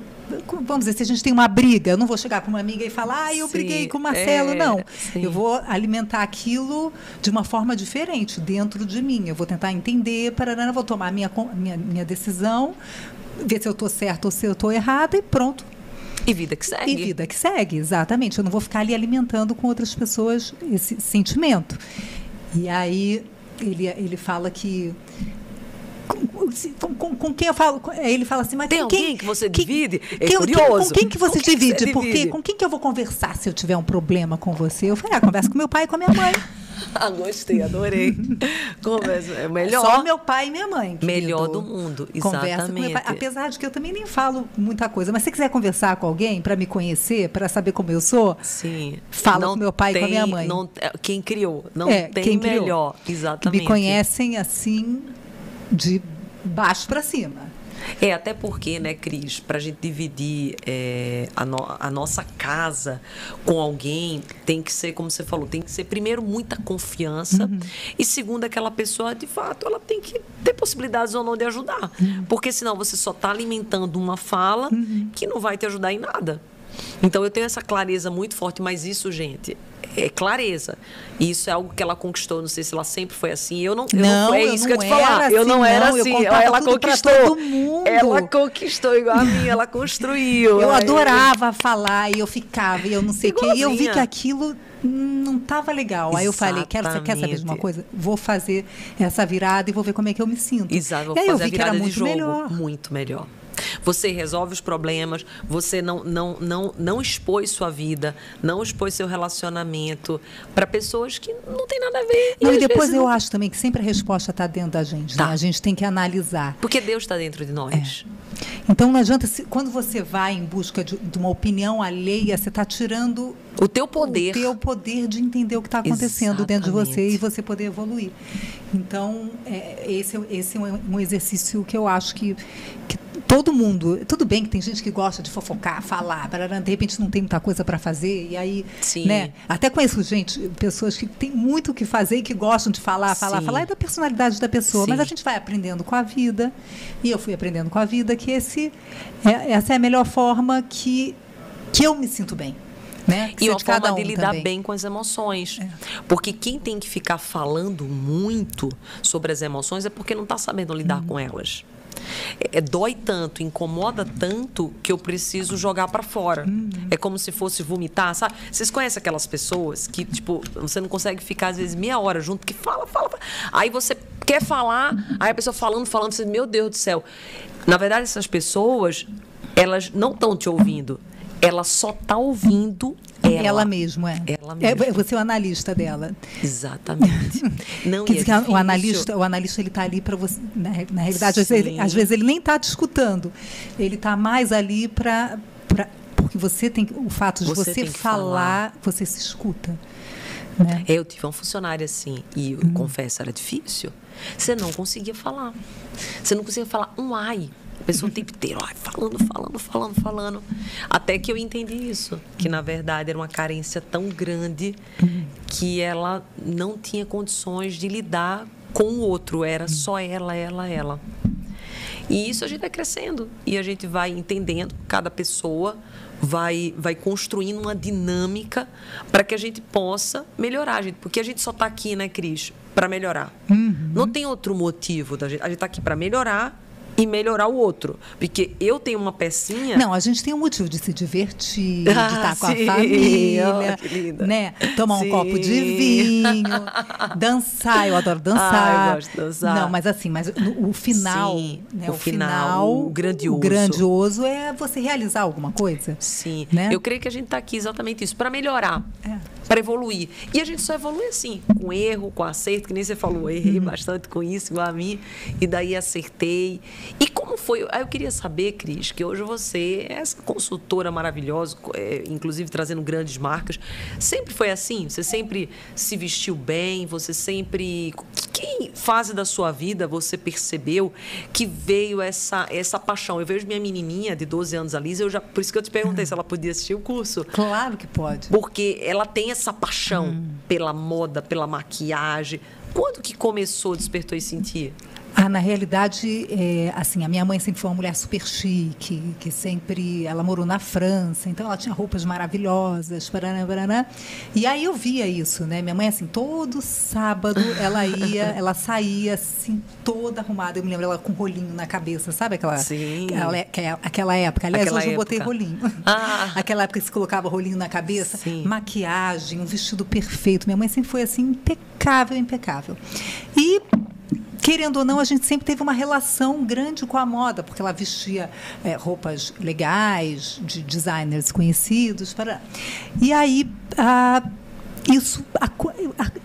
vamos dizer, se a gente tem uma briga, eu não vou chegar para uma amiga e falar, ah, eu sim, briguei com o Marcelo, é, não. Sim. Eu vou alimentar aquilo de uma forma diferente, dentro de mim. Eu vou tentar entender, para vou tomar minha, minha, minha decisão, ver se eu estou certo ou se eu estou errada e pronto. E vida que segue. E vida que segue, exatamente. Eu não vou ficar ali alimentando com outras pessoas esse sentimento. E aí ele, ele fala que com, com, com, quem eu falo, ele fala assim, mas tem alguém quem, que você divide? Que, é curioso. com quem que você quem divide? Que você Porque divide? com quem que eu vou conversar se eu tiver um problema com você? Eu falei, ah, conversa com meu pai e com a minha mãe. Ah, gostei, adorei. Conversa, é melhor. Só meu pai e minha mãe. Querido. Melhor do mundo, exatamente. Conversa com meu pai. Apesar de que eu também nem falo muita coisa, mas se você quiser conversar com alguém para me conhecer, para saber como eu sou, Sim. fala não com meu pai tem, e com a minha mãe. Não, é, quem criou, não é, tem melhor, exatamente. Me conhecem assim de baixo para cima. É, até porque, né, Cris, para a gente dividir é, a, no, a, nossa casa com alguém, tem que ser, como você falou, tem que ser, primeiro, muita confiança uhum. e, segundo, aquela pessoa, de fato, ela tem que ter possibilidades ou não de ajudar. Uhum. Porque senão você só está alimentando uma fala uhum. que não vai te ajudar em nada. Então eu tenho essa clareza muito forte, mas isso, gente, é clareza. Isso é algo que ela conquistou. Não sei se ela sempre foi assim. Eu não. Eu não, não é isso que eu te falar. Assim, eu não era não, assim. ela conquistou. Ela conquistou igual a mim. Ela construiu. Eu adorava falar e eu ficava e eu não sei o quê. E eu vi que aquilo não estava legal. Aí eu falei, quero, você quer saber de uma coisa? Vou fazer essa virada e vou ver como é que eu me sinto. Exato, vou e aí eu vi que era muito melhor. Muito melhor. Você resolve os problemas, você não, não, não, não expôs sua vida, não expôs seu relacionamento para pessoas que não tem nada a ver. Não, e, e depois eu não... acho também que sempre a resposta está dentro da gente. Tá. Né? A gente tem que analisar. Porque Deus está dentro de nós. É. Então não adianta, se, quando você vai em busca de, de uma opinião alheia, você está tirando o teu poder. O teu poder de entender o que está acontecendo Exatamente. dentro de você e você poder evoluir. Então, é, esse, esse é um exercício que eu acho que, que todo mundo. Tudo bem que tem gente que gosta de fofocar, falar, de repente não tem muita coisa para fazer, e aí. Sim. Né? Até conheço gente, pessoas que têm muito o que fazer e que gostam de falar, falar, Sim. falar, é da personalidade da pessoa. Sim. Mas a gente vai aprendendo com a vida, e eu fui aprendendo com a vida que esse, é, essa é a melhor forma que, que eu me sinto bem. Né? e uma forma um de lidar também. bem com as emoções. É. Porque quem tem que ficar falando muito sobre as emoções é porque não está sabendo lidar uhum. com elas. É, é, dói tanto, incomoda tanto que eu preciso jogar para fora. Uhum. É como se fosse vomitar, sabe? Vocês conhecem aquelas pessoas que, tipo, você não consegue ficar às vezes meia hora junto, que fala, fala, fala. Aí você quer falar, aí a pessoa falando, falando, você, meu Deus do céu. Na verdade, essas pessoas, elas não estão te ouvindo ela só está ouvindo ela. Ela mesmo, é. Ela mesmo. É, você é o analista dela. Exatamente. Não, Quer dizer, é o analista, o analista ele está ali para você. Na, na realidade, às vezes, ele, às vezes, ele, nem está te escutando. Ele está mais ali para. Porque você tem. O fato de você, você falar, falar, você se escuta. Né? Eu tive um funcionário assim, e eu hum. confesso, era difícil. Você não conseguia falar. Você não conseguia falar um ai. A pessoa o tempo inteiro, ai, falando, falando, falando, falando. Até que eu entendi isso, que na verdade era uma carência tão grande que ela não tinha condições de lidar com o outro, era só ela, ela, ela. E isso a gente vai crescendo e a gente vai entendendo cada pessoa vai, vai construindo uma dinâmica para que a gente possa melhorar, gente. Porque a gente só está aqui, né, Cris? para melhorar. Uhum. Não tem outro motivo da gente. A gente está aqui para melhorar e melhorar o outro. Porque eu tenho uma pecinha. Não, a gente tem um motivo de se divertir, ah, de estar com sim. a família, oh, né? Tomar sim. um copo de vinho, dançar, eu adoro dançar. Ah, eu gosto de dançar. Não, mas assim, mas no, o final, sim, né? O, o final, o grandioso. O grandioso é você realizar alguma coisa. Sim. Né? Eu creio que a gente está aqui exatamente isso, para melhorar. É. Para evoluir. E a gente só evolui assim, com erro, com acerto, que nem você falou, errei Uhum. bastante com isso, igual a mim, e daí acertei. E como foi? Aí eu queria saber, Cris, que hoje você é essa consultora maravilhosa, é, inclusive trazendo grandes marcas. Sempre foi assim? Você sempre se vestiu bem? Você sempre. Que, fase da sua vida você percebeu que veio essa, essa paixão? Eu vejo minha menininha de 12 anos, a Lisa, eu já, por isso que eu te perguntei se ela podia assistir o curso. Claro que pode. Porque ela tem essa paixão pela moda, pela maquiagem. Quando que começou, despertou e sentir? Ah, na realidade, é, assim, a minha mãe sempre foi uma mulher super chique, que sempre, ela morou na França, então ela tinha roupas maravilhosas, paraná, paraná. E aí eu via isso, né? Minha mãe, assim, todo sábado ela ia, ela saía, assim, toda arrumada. Eu me lembro ela com rolinho na cabeça, sabe aquela, Sim. aquela, aquela época? Aliás, Aquela hoje eu botei época. rolinho. Ah. Aquela época que se colocava rolinho na cabeça, Sim. maquiagem, um vestido perfeito. Minha mãe sempre foi assim, impecável, impecável. E querendo ou não, a gente sempre teve uma relação grande com a moda, porque ela vestia é, roupas legais, de designers conhecidos. Para... E aí, ah, isso,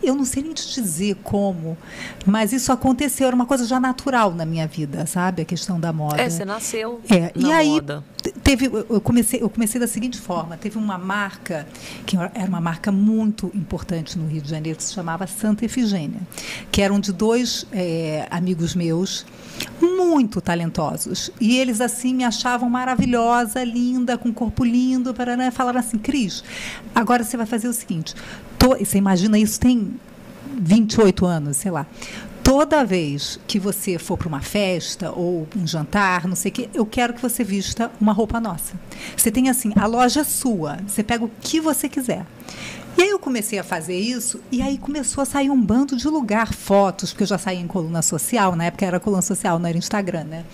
eu não sei nem te dizer como, mas isso aconteceu, era uma coisa já natural na minha vida, sabe? A questão da moda. É, você nasceu É, na e aí moda. te- teve, eu comecei, eu comecei da seguinte forma: teve uma marca que era uma marca muito importante no Rio de Janeiro que se chamava Santa Efigênia, que eram de dois eh, amigos meus muito talentosos e eles assim me achavam maravilhosa, linda, com corpo lindo, paraná, falaram assim, Cris, agora você vai fazer o seguinte, to- você imagina isso tem 28 anos, sei lá. Toda vez que você for para uma festa ou um jantar, não sei o quê, eu quero que você vista uma roupa nossa. Você tem assim, a loja é sua, você pega o que você quiser. E aí eu comecei a fazer isso, e aí começou a sair um bando de lugar, fotos, porque eu já saía em coluna social, na época era coluna social, não era Instagram, né?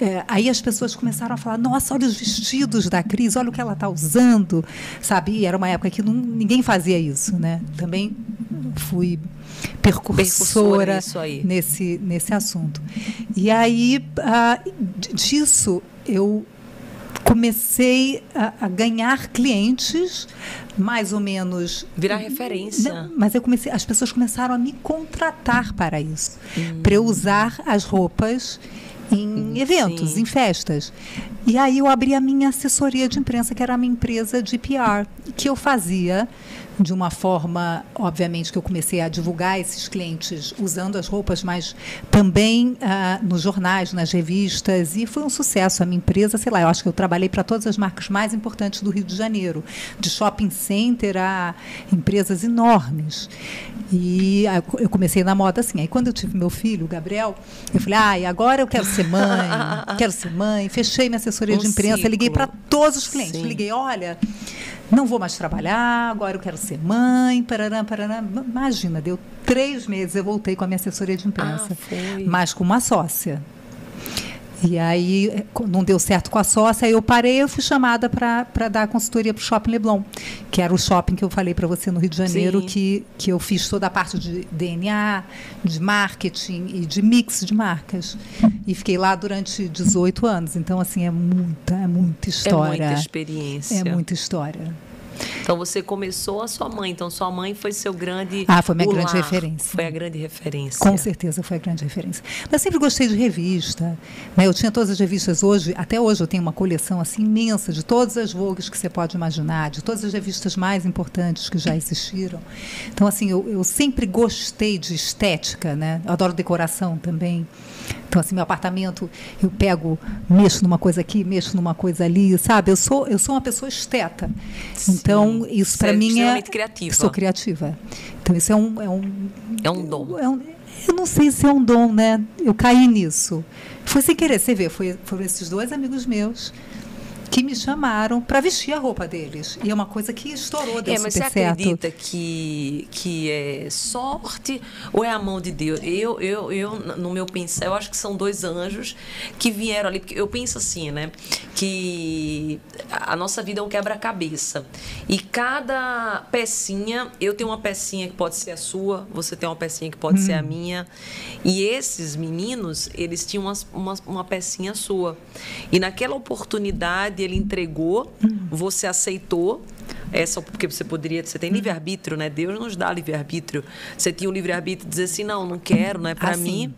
É, aí as pessoas começaram a falar, nossa, olha os vestidos da Cris, olha o que ela está usando, sabe? E era uma época que não- ninguém fazia isso, né? Também fui Percursora nesse, nesse assunto. E aí, ah, disso, eu comecei a, a ganhar clientes, mais ou menos. Virar referência. Não, mas eu comecei, as pessoas começaram a me contratar para isso, Hum. para eu usar as roupas em eventos, sim. em festas. E aí eu abri a minha assessoria de imprensa, que era a minha empresa de PR, que eu fazia de uma forma, obviamente, que eu comecei a divulgar esses clientes usando as roupas, mas também ah, nos jornais, nas revistas, e foi um sucesso. A minha empresa, sei lá, eu acho que eu trabalhei para todas as marcas mais importantes do Rio de Janeiro, de shopping center a empresas enormes. E ah, eu comecei na moda assim. Aí quando eu tive meu filho, o Gabriel, eu falei, ai, agora eu quero ser mãe, quero ser mãe. Fechei minha assessoria Um de imprensa, liguei ciclo. para todos os clientes. Sim. Liguei, olha, não vou mais trabalhar, agora eu quero ser mãe, parará, parará. Imagina, deu três meses, eu voltei com a minha assessoria de imprensa. Ah. Mas com uma sócia. E aí não deu certo com a sócia, aí eu parei, eu fui chamada para dar consultoria para o Shopping Leblon, que era o shopping que eu falei para você no Rio de Janeiro, Sim. que, que eu fiz toda a parte de DNA, de marketing e de mix de marcas. E fiquei lá durante 18 anos. Então, assim, é muita, é muita É história. muita experiência. É muita história. Então você começou a sua mãe. Então sua mãe foi seu grande. Ah, foi minha grande lar, referência. Foi a grande referência. Com certeza foi a grande referência. Mas sempre gostei de revista. Né? Eu tinha todas as revistas hoje, até hoje eu tenho uma coleção assim imensa de todas as Vogues que você pode imaginar, de todas as revistas mais importantes que já existiram. Então, assim, eu, eu sempre gostei de estética, né? Eu adoro decoração também. Então, assim, meu apartamento, eu pego, mexo numa coisa aqui, mexo numa coisa ali, sabe? Eu sou, eu sou uma pessoa esteta. Sim. Então, isso para é mim é. criativa. Sou criativa. Então, isso é um, é um É um dom. é um- eu não sei se é um dom, né? Eu caí nisso. Foi sem querer, você vê, foi, foram esses dois amigos meus que me chamaram para vestir a roupa deles. E é uma coisa que estourou, deu É, mas você certo. acredita que, que é sorte ou é a mão de Deus? Eu, eu, eu, no meu pensar, eu acho que são dois anjos que vieram ali. Porque eu penso assim, né? Que a nossa vida é um quebra-cabeça. E cada pecinha, eu tenho uma pecinha que pode ser a sua, você tem uma pecinha que pode ser a minha. E esses meninos, eles tinham umas- uma, uma pecinha sua. E naquela oportunidade ele entregou, você aceitou. Essa, porque você poderia, você tem livre-arbítrio, né? Deus nos dá livre-arbítrio. Você tinha o livre-arbítrio de dizer assim, não, não quero, não é para Ah, sim. mim.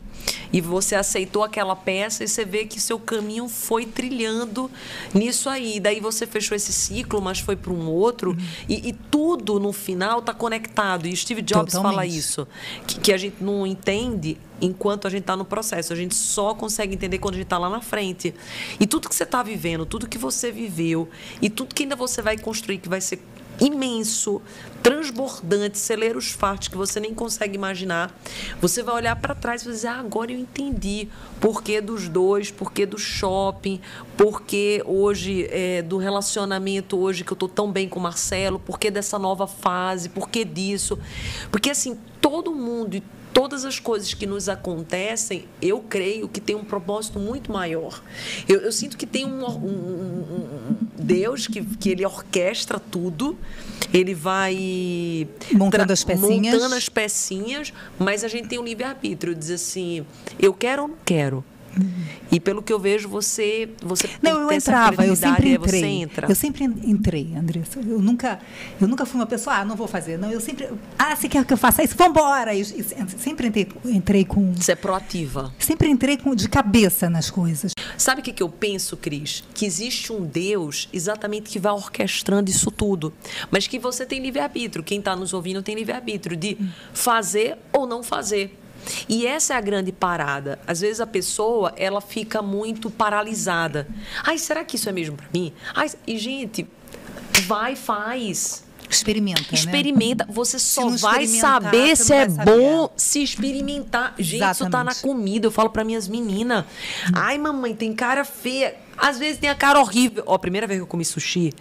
E você aceitou aquela peça e você vê que seu caminho foi trilhando nisso aí. Daí você fechou esse ciclo, mas foi para um outro. Uhum. E, e tudo no final está conectado. E Steve Jobs fala Totalmente. isso. Que, que a gente não entende enquanto a gente está no processo. A gente só consegue entender quando a gente está lá na frente. E tudo que você está vivendo, tudo que você viveu e tudo que ainda você vai construir, que vai ser imenso, transbordante, celeiros fartos que você nem consegue imaginar. Você vai olhar para trás e vai dizer: ah, agora eu entendi porquê dos dois, porquê do shopping, porquê hoje é, do relacionamento hoje que eu tô tão bem com o Marcelo, porquê dessa nova fase, porquê disso. Porque assim, todo mundo e todas as coisas que nos acontecem, eu creio que tem um propósito muito maior. Eu, eu sinto que tem um, um- um- um Deus que, que ele orquestra tudo, ele vai Montando as pecinhas. montando as pecinhas, mas a gente tem um livre-arbítrio, diz assim, eu quero ou não quero. E pelo que eu vejo, você, você Não, eu entrava, eu sempre aí você entrei. entra. Eu sempre entrei, Andressa. Eu nunca, eu nunca fui uma pessoa, ah, não vou fazer. Não, eu sempre, ah, você quer que eu faça isso? Vambora! E, e sempre entrei, entrei com, Você é proativa. sempre entrei com, de cabeça nas coisas. Sabe o que, que eu penso, Cris? Que existe um Deus exatamente que vai orquestrando isso tudo. Mas que você tem livre-arbítrio. Quem está nos ouvindo tem livre-arbítrio de fazer ou não fazer. E essa é a grande parada. Às vezes a pessoa, ela fica muito paralisada. Ai, será que isso é mesmo para mim? Ai, e gente, vai, faz. Experimenta, né? Experimenta. Você só não vai saber se é saber. bom se experimentar. Gente, isso tá Exatamente. na comida. Eu falo para minhas meninas. Ai, mamãe, tem cara feia. Às vezes tem a cara horrível. Ó, a primeira vez que eu comi sushi,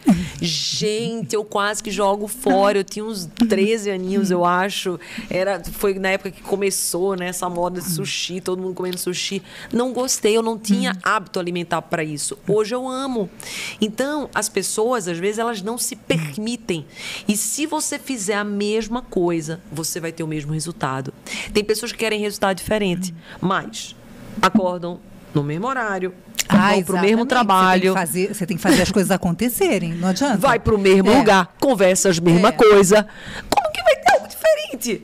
gente, eu quase que jogo fora. Eu tinha uns 13 aninhos, eu acho. Era, foi na época que começou, né, essa moda de sushi, todo mundo comendo sushi. Não gostei, eu não tinha hábito alimentar para isso. Hoje eu amo. Então, as pessoas, às vezes, elas não se permitem. E se você fizer a mesma coisa, você vai ter o mesmo resultado. Tem pessoas que querem resultado diferente, mas acordam no mesmo horário, vão para o mesmo trabalho, Você tem, que fazer, você tem que fazer as coisas acontecerem, não adianta. vai para o mesmo É. lugar, conversa as mesma É. coisa. Como que vai ter algo diferente?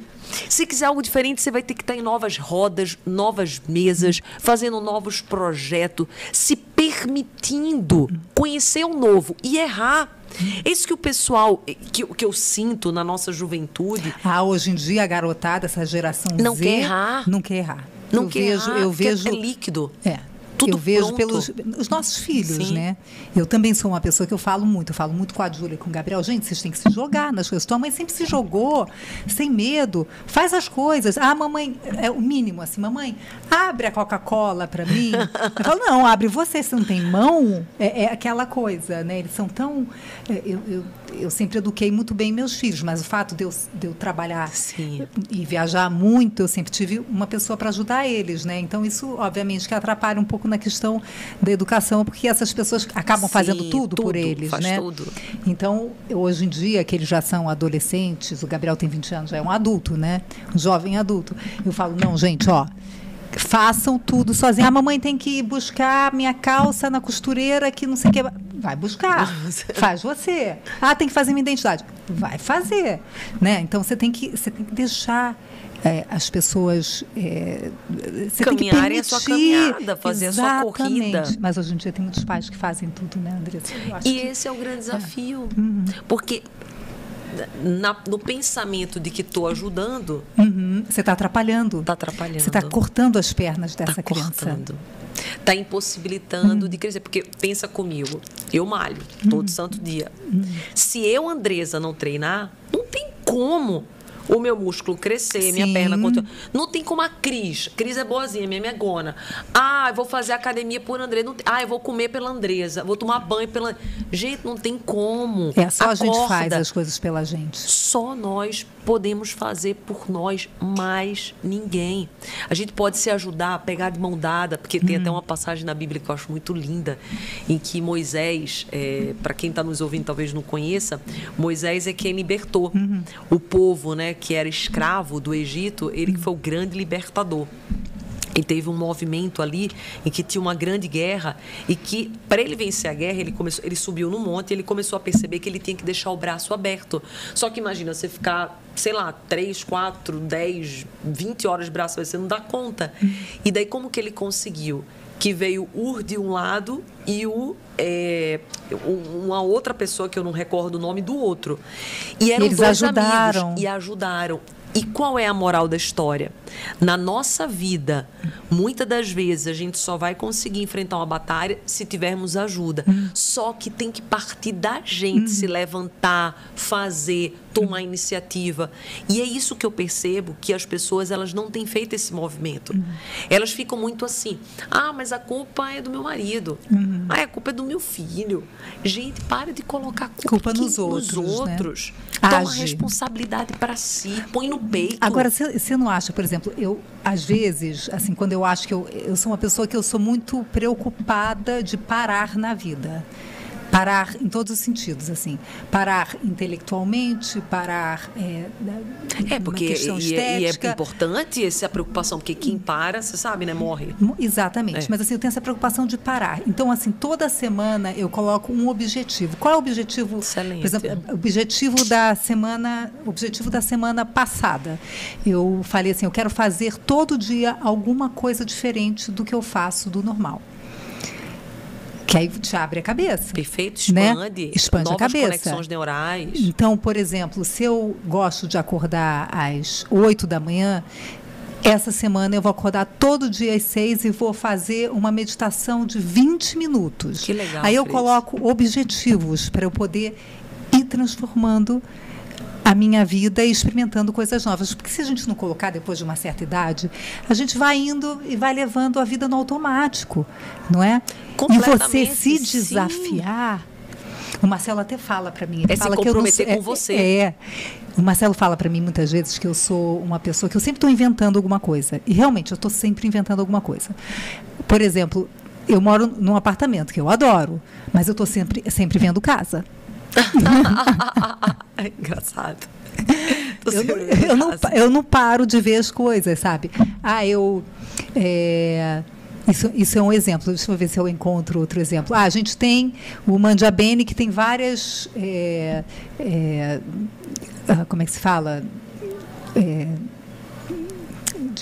Se quiser algo diferente, você vai ter que estar em novas rodas, novas mesas, fazendo novos projetos, se permitindo conhecer o novo e errar. É isso que o pessoal, que, que eu sinto na nossa juventude, Ah, hoje em dia a garotada, essa geração Não Z, quer errar. não quer errar. não eu quer vejo, errar, eu porque vejo é líquido. É. Tudo eu vejo pronto. pelos os nossos filhos, Sim. né? Eu também sou uma pessoa que eu falo muito, eu falo muito com a Júlia e com o Gabriel. Gente, vocês têm que se jogar nas coisas. Tua mãe sempre se jogou, sem medo. Faz as coisas. Ah, mamãe, é o mínimo assim, mamãe, abre a Coca-Cola para mim. Eu falo, não, abre você, você não tem mão. É, é aquela coisa, né? Eles são tão. é, Eu, eu, eu sempre eduquei muito bem meus filhos, mas o fato de eu, de eu trabalhar Sim. e viajar muito, eu sempre tive uma pessoa para ajudar eles, né? Então isso, obviamente, que atrapalha um pouco na questão da educação, porque essas pessoas acabam Sim, fazendo tudo, por tudo, eles, faz né? tudo. Então, hoje em dia, que eles já são adolescentes, o Gabriel tem 20 anos, já é um adulto, né? Um jovem adulto. Eu falo, não, gente, ó, façam tudo sozinho. A mamãe tem que buscar minha calça na costureira que não sei o que. Vai buscar. Faz você. Ah, tem que fazer minha identidade. Vai fazer. Né? Então você tem que, você tem que deixar. é, as pessoas é, você Caminharem a sua caminhada, fazer a sua Exatamente. corrida. Mas hoje em dia tem muitos pais que fazem tudo, né, Andressa? E que- esse é o grande desafio. Uhum. Porque na- no pensamento de que estou ajudando, Uhum, Você está atrapalhando. está atrapalhando. Você está cortando as pernas dessa Tá criança. cortando. Está impossibilitando de crescer. Porque pensa comigo, eu malho todo santo dia. Se eu, Andresa, não treinar, não tem como o meu músculo crescer, Sim. minha perna continuar. Não tem como a Cris. Cris é boazinha, minha megona. Ah, eu vou fazer academia por André. Não. Ah, eu vou comer pela Andresa. Vou tomar banho pela. Gente, não tem como. É, só Acorda. a gente faz as coisas pela gente. Só nós podemos fazer por nós, mais ninguém. A gente pode se ajudar, pegar de mão dada, porque tem até hum. uma passagem na Bíblia que eu acho muito linda, em que Moisés, é, para quem está nos ouvindo talvez não conheça, Moisés é quem libertou uhum. o povo, né, que era escravo do Egito, ele que foi o grande libertador. E teve um movimento ali em que tinha uma grande guerra e que para ele vencer a guerra ele começou, ele subiu no monte e ele começou a perceber que ele tinha que deixar o braço aberto. Só que imagina você ficar, sei lá, 3, 4, 10, 20 horas de braço você não dá conta. E daí como que ele conseguiu? Que veio Ur de um lado e o é, uma outra pessoa que eu não recordo o nome do outro. E eram Eles dois ajudaram. amigos e ajudaram. E qual é a moral da história? Na nossa vida, muitas das vezes a gente só vai conseguir enfrentar uma batalha se tivermos ajuda. Hum. Só que tem que partir da gente hum. se levantar, fazer, tomar iniciativa. E é isso que eu percebo que as pessoas elas não têm feito esse movimento. Hum. Elas ficam muito assim: "Ah, mas a culpa é do meu marido. Hum. Ah, a culpa é do meu filho". Gente, pare de colocar culpa, culpa nos outros, nos outros. Né? Toma responsabilidade para si, põe no peito. Agora, você não acha, por exemplo, eu, às vezes, assim, quando eu acho que eu, eu sou uma pessoa que eu sou muito preocupada de parar na vida parar em todos os sentidos, assim, parar intelectualmente, parar é, é porque questão e, estética. e é importante essa preocupação, porque quem para, você sabe, né, morre. Exatamente, é. mas assim eu tenho essa preocupação de parar. Então assim toda semana eu coloco um objetivo. Qual é o objetivo? Excelente. Por exemplo, o objetivo da semana, objetivo da semana passada. Eu falei assim, eu quero fazer todo dia alguma coisa diferente do que eu faço do normal. Que aí te abre a cabeça. Perfeito, expande. Né? Expande novas a cabeça. conexões neurais. Então, por exemplo, se eu gosto de acordar às 8 da manhã, essa semana eu vou acordar todo dia às 6 e vou fazer uma meditação de 20 minutos. Que legal. Aí eu coloco objetivos para eu poder ir transformando a minha vida e experimentando coisas novas. Porque se a gente não colocar depois de uma certa idade, a gente vai indo e vai levando a vida no automático, não é? E você se desafiar. Sim. O Marcelo até fala para mim. Ele é fala se comprometer que eu não, com é, você. É. O Marcelo fala para mim muitas vezes que eu sou uma pessoa que eu sempre estou inventando alguma coisa. E realmente eu estou sempre inventando alguma coisa. Por exemplo, eu moro num apartamento que eu adoro, mas eu estou sempre, sempre vendo casa. Engraçado. Eu, eu, não, eu não paro de ver as coisas, sabe? Ah, eu. É, isso, isso é um exemplo. Deixa eu ver se eu encontro outro exemplo. Ah, a gente tem o Mandiabene, que tem várias. É, é, ah, como é que se fala?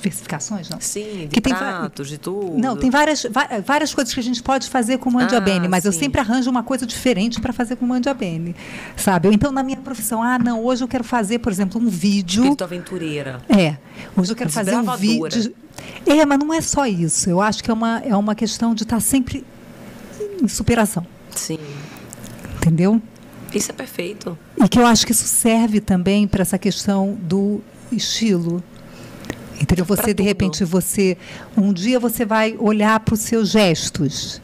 Diversificações, não? Sim, de que pratos, tem, de tudo. Não, tem várias, várias coisas que a gente pode fazer com mandiabene, ah, mas sim. eu sempre arranjo uma coisa diferente para fazer com mandiabene, sabe? Então, na minha profissão, ah, não, hoje eu quero fazer, por exemplo, um vídeo... Espírito aventureira. É, hoje eu quero fazer um vídeo... É, mas não é só isso. Eu acho que é uma, é uma questão de estar sempre em superação. Sim. Entendeu? Isso é perfeito. E que eu acho que isso serve também para essa questão do estilo. Entendeu? Você, de repente, você. Um dia você vai olhar para os seus gestos.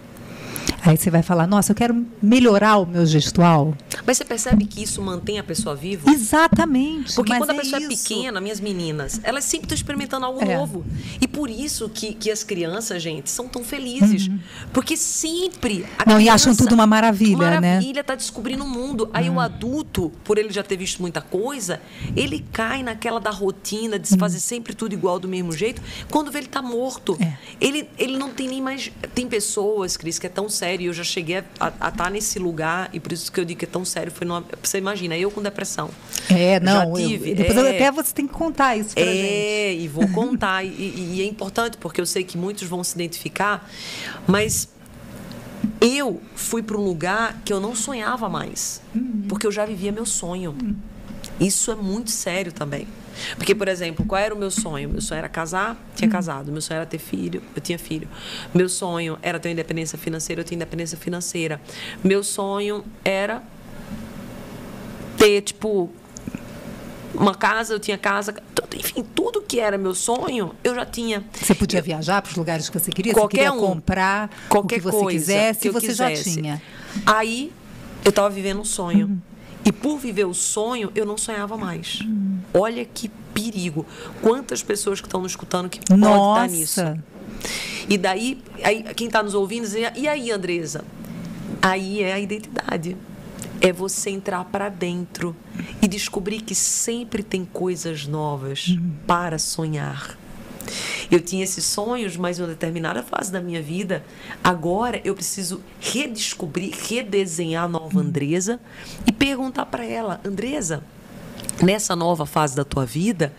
Aí você vai falar, nossa, eu quero melhorar o meu gestual. Mas você percebe que isso mantém a pessoa viva? Exatamente. Porque quando a é pessoa isso. é pequena, minhas meninas, elas sempre estão experimentando algo é. novo. E por isso que, que as crianças, gente, são tão felizes. Uhum. Porque sempre. A Não, criança, e acham tudo uma maravilha, maravilha né? Maravilha, tá descobrindo o mundo. Aí uhum. o adulto, por ele já ter visto muita coisa, ele cai naquela da rotina de se fazer uhum. sempre tudo igual do mesmo jeito. Quando vê ele tá morto. É. Ele, ele não tem nem mais. Tem pessoas, Cris, que é tão sério. Eu já cheguei a estar tá nesse lugar, e por isso que eu digo que é tão sério, foi numa, você imagina, eu com depressão. É, não. Já tive. Eu, depois é, até você tem que contar isso pra é, gente. É, e vou contar. e, e é importante, porque eu sei que muitos vão se identificar, mas eu fui para um lugar que eu não sonhava mais, uhum. porque eu já vivia meu sonho. Uhum. Isso é muito sério também. Porque, por exemplo, qual era o meu sonho? Meu sonho era casar, tinha casado. Meu sonho era ter filho, eu tinha filho. Meu sonho era ter independência financeira, eu tinha independência financeira. Meu sonho era ter, tipo, uma casa, eu tinha casa, enfim, tudo que era meu sonho, eu já tinha. Você podia viajar para os lugares que você queria, qualquer você queria um, comprar qualquer o que você coisa quisesse, que eu você quisesse. já tinha. Aí eu estava vivendo um sonho. E por viver o sonho, eu não sonhava mais. Olha que perigo. Quantas pessoas que estão nos escutando que podem estar nisso. E daí, aí, quem está nos ouvindo, diz, e aí, Andresa? Aí é a identidade. É você entrar para dentro e descobrir que sempre tem coisas novas para sonhar. Eu tinha esses sonhos, mas em uma determinada fase da minha vida, agora eu preciso redescobrir, redesenhar a nova Andresa e perguntar para ela, Andresa, nessa nova fase da tua vida,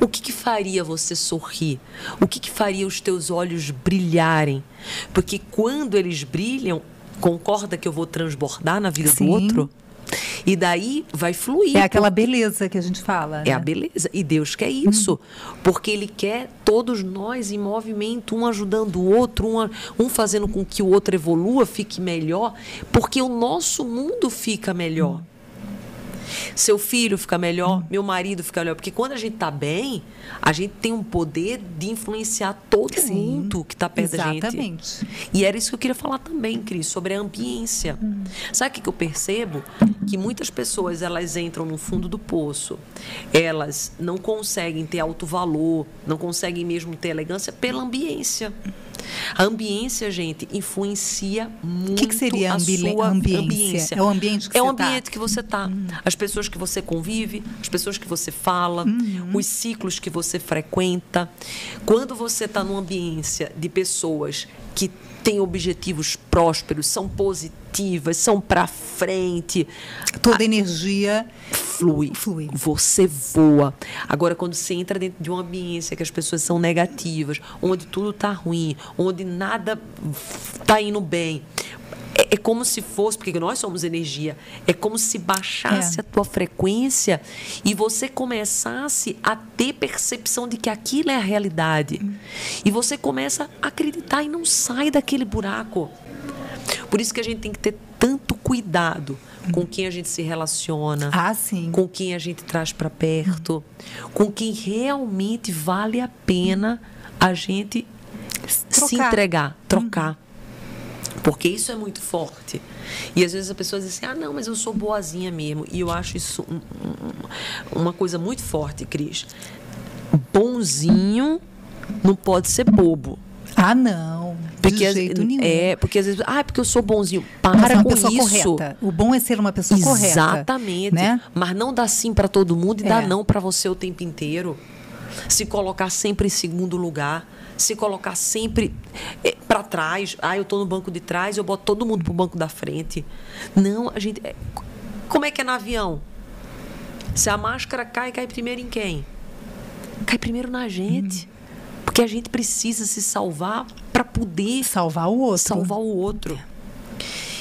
o que, que faria você sorrir? O que, que faria os teus olhos brilharem? Porque quando eles brilham, concorda que eu vou transbordar na vida Sim. do outro? E daí vai fluir. É aquela beleza que a gente fala. É né? a beleza. E Deus quer isso. Porque Ele quer todos nós em movimento, um ajudando o outro, um, um fazendo com que o outro evolua, fique melhor. Porque o nosso mundo fica melhor. Seu filho fica melhor, meu marido fica melhor. Porque quando a gente está bem, a gente tem um poder de influenciar todo Sim, mundo que está perto da gente. exatamente. E era isso que eu queria falar também, Cris, sobre a ambiência. Sabe o que que eu percebo? Que muitas pessoas elas entram no fundo do poço, elas não conseguem ter alto valor, não conseguem mesmo ter elegância pela ambiência. A ambiência, gente, influencia muito que seria a ambile- sua ambiência? ambiência. É o ambiente que é o você tá? ambiente que você está. As pessoas que você convive, as pessoas que você fala, Uhum. os ciclos que você frequenta. Quando você está numa ambiência de pessoas que têm objetivos prósperos, são positivas, são para frente, Toda energia flui. Flui. Você voa. Agora, quando você entra dentro de uma ambiência que as pessoas são negativas, onde tudo está ruim, onde nada está indo bem. É, é como se fosse, porque nós somos energia, é como se baixasse É. a tua frequência e você começasse a ter percepção de que aquilo é a realidade. E você começa a acreditar e não sai daquele buraco. Por isso que a gente tem que ter tanto cuidado com quem a gente se relaciona, Ah, com quem a gente traz para perto, com quem realmente vale a pena a gente se Trocar. Uhum. entregar, trocar. Porque isso é muito forte. E às vezes a pessoa diz assim: ah, não, mas eu sou boazinha mesmo. E eu acho isso um- um- uma coisa muito forte, Cris. Bonzinho não pode ser bobo. Ah, não. Porque, de jeito nenhum. É, porque às vezes, ah, é porque eu sou bonzinho. Mas Para é uma com pessoa isso. correta. O bom é ser uma pessoa correta. Exatamente. Né? Mas não dá sim para todo mundo e É. dá não para você o tempo inteiro. Se colocar sempre em segundo lugar, se colocar sempre para trás. Ah, eu estou no banco de trás, eu boto todo mundo pro banco da frente. Não, a gente. é- Como é que é no avião? Se a máscara cai, cai primeiro em quem? Cai primeiro na gente. Porque a gente precisa se salvar para poder Salvar o outro. salvar o outro.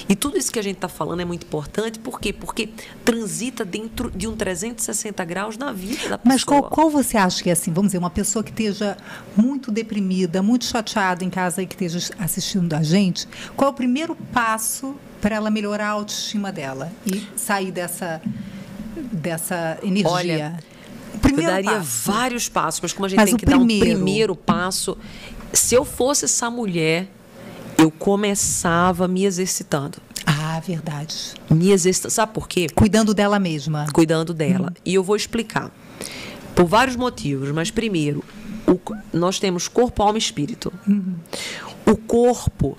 E tudo isso que a gente está falando é muito importante, por quê? Porque transita dentro de um 360 graus na vida da pessoa. Mas qual, qual você acha que é assim? Vamos dizer, uma pessoa que esteja muito deprimida, muito chateada em casa e que esteja assistindo a gente, qual é o primeiro passo para ela melhorar a autoestima dela e sair dessa, dessa energia? Olha, o Eu primeiro daria passo. vários passos, mas como a gente Mas tem que dar um primeiro? primeiro passo, se eu fosse essa mulher, eu começava me exercitando. Ah, verdade. Me exercitando. Sabe por quê? Cuidando dela mesma. cuidando dela. E eu vou explicar. Por vários motivos, mas primeiro, o nós temos corpo, alma e espírito. O corpo,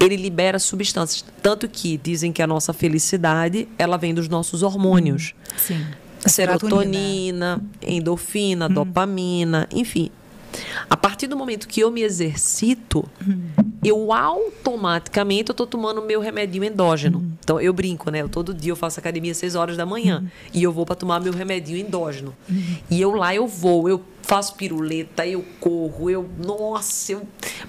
ele libera substâncias, tanto que dizem que a nossa felicidade, ela vem dos nossos hormônios. Sim. A Serotonina, endorfina, dopamina, enfim. A partir do momento que eu me exercito, eu automaticamente eu tô tomando meu remedinho endógeno. Então eu brinco, né? Eu, todo dia eu faço academia às 6 horas da manhã e eu vou para tomar meu remedinho endógeno. E eu lá eu vou, eu faço piruleta, eu corro, eu, nossa, eu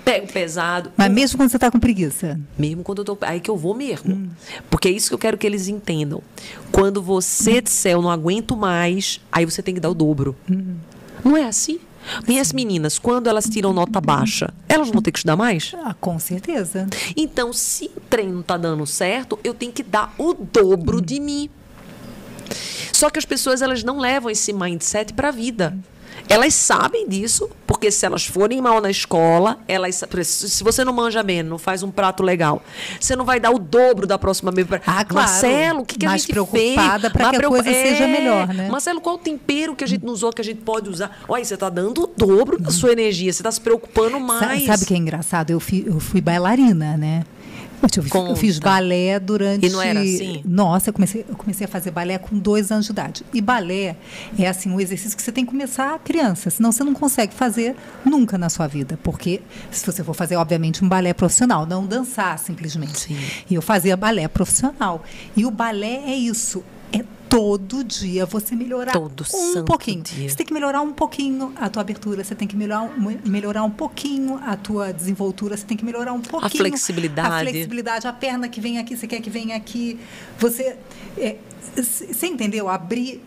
pego pesado. Mas mesmo quando você está com preguiça. Mesmo quando eu tô. Aí que eu vou mesmo. Porque é isso que eu quero que eles entendam. Quando você disser eu não aguento mais, aí você tem que dar o dobro. Não é assim? Minhas meninas, quando elas tiram nota baixa, elas vão ter que estudar mais? Ah, com certeza. Então, se o treino tá dando certo, eu tenho que dar o dobro de mim. Só que as pessoas elas não levam esse mindset para a vida. Elas sabem disso, porque se elas forem mal na escola, elas se você não manja bem, não faz um prato legal, você não vai dar o dobro da próxima vez. Ah, claro. Marcelo, o que, que a Mais gente preocupada fez? para que a coisa seja melhor, né? Marcelo, qual o tempero que a gente não usou que a gente pode usar? Olha, você está dando o dobro da sua energia, você está se preocupando mais. Sabe o que é engraçado? Eu, fi- eu fui bailarina, né? Eu, fi- eu fiz balé durante. E não era assim? Nossa, eu comecei, eu comecei a fazer balé com dois anos de idade. E balé é assim um exercício que você tem que começar criança, senão você não consegue fazer nunca na sua vida. Porque se você for fazer, obviamente, um balé profissional, não dançar simplesmente. Sim. E eu fazia balé profissional. E o balé é isso. É todo dia você melhorar Todo um pouquinho. dia. Você tem que melhorar um pouquinho a tua abertura, você tem que melhorar, um- melhorar um pouquinho a tua desenvoltura, você tem que melhorar um pouquinho flexibilidade. a flexibilidade, a perna que vem aqui, você quer que venha aqui. Você é, você entendeu? Abrir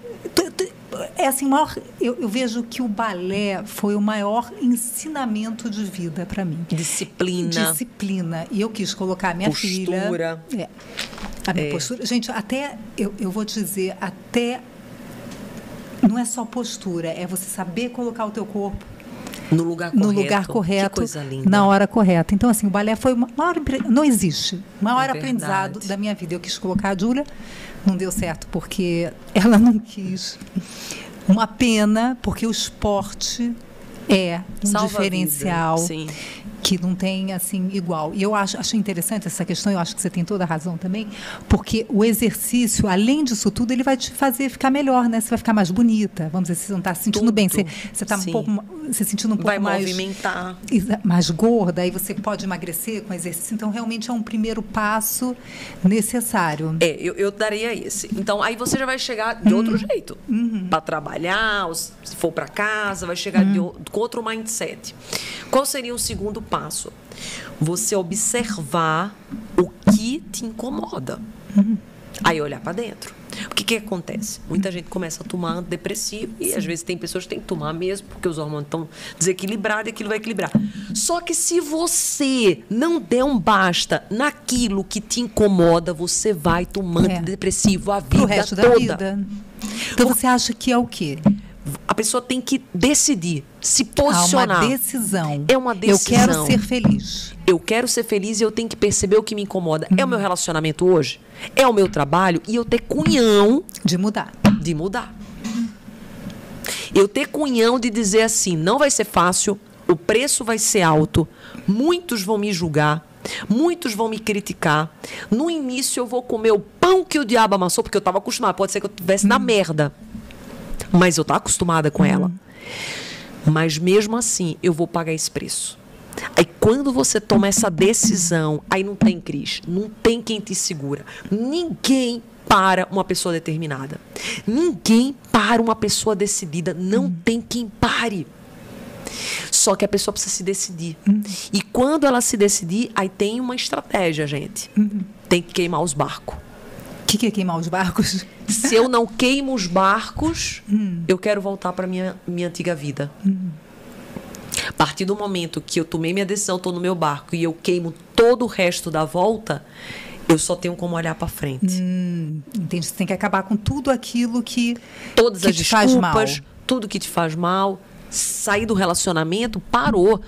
é assim, maior, eu, eu vejo que o balé foi o maior ensinamento de vida para mim. Disciplina. Disciplina. E eu quis colocar a minha Postura. filha. É. A minha É. postura. Gente, até, eu, eu vou dizer, até. Não é só postura, é você saber colocar o teu corpo No lugar correto. no lugar Que correto, coisa linda. na hora correta. Então, assim, o balé foi o maior. Não existe. O maior É aprendizado da minha vida. Eu quis colocar a Júlia, não deu certo, porque ela não quis. Uma pena, porque o esporte é um Salva diferencial sim. Que não tem assim igual. E eu acho, acho interessante essa questão, eu acho que você tem toda a razão também, porque o exercício, além disso tudo, ele vai te fazer ficar melhor, né? Você vai ficar mais bonita. Vamos dizer, você não está se sentindo Tudo. bem, você você está um pouco se sentindo um pouco Vai mais movimentar. mais gorda, aí você pode emagrecer com exercício. Então, realmente é um primeiro passo necessário. É, eu, eu daria esse. Então, aí você já vai chegar de outro jeito. Para trabalhar, ou se for para casa, vai chegar de o- com outro mindset. Qual seria o segundo passo? Você observar o que te incomoda. Aí olhar para dentro. O que, que acontece? Muita gente começa a tomar antidepressivo e às vezes tem pessoas que têm que tomar mesmo porque os hormônios estão desequilibrados e aquilo vai equilibrar. Só que se você não der um basta naquilo que te incomoda, você vai tomando É. antidepressivo a Pro vida resto toda. da vida. Então, você acha que é o quê? A pessoa tem que decidir, se posicionar. uma decisão. É uma Eu quero decisão. ser feliz. Eu quero ser feliz e eu tenho que perceber o que me incomoda. É o Uhum. meu relacionamento hoje? É o meu trabalho? E eu ter cunhão De mudar. de mudar. Eu ter cunhão de dizer assim, não vai ser fácil, o preço vai ser alto, muitos vão me julgar, muitos vão me criticar. No início eu vou comer o pão que o diabo amassou, porque eu estava acostumada, pode ser que eu estivesse na merda. Mas eu estava acostumada com ela. Mas mesmo assim, eu vou pagar esse preço. Aí quando você toma essa decisão, aí não tem Cris, não tem quem te segura. Ninguém para uma pessoa determinada. Ninguém para uma pessoa decidida. Não tem quem pare. Só que a pessoa precisa se decidir. E quando ela se decidir, aí tem uma estratégia, gente. Tem que queimar os barcos. O que, que é queimar os barcos? Se eu não queimo os barcos, eu quero voltar para minha minha antiga vida. A partir do momento que eu tomei minha decisão, estou no meu barco e eu queimo todo o resto da volta, eu só tenho como olhar para frente. Entende? Você tem que acabar com tudo aquilo que, Todas que as te faz mal. desculpas, tudo que te faz mal, sair do relacionamento, parou.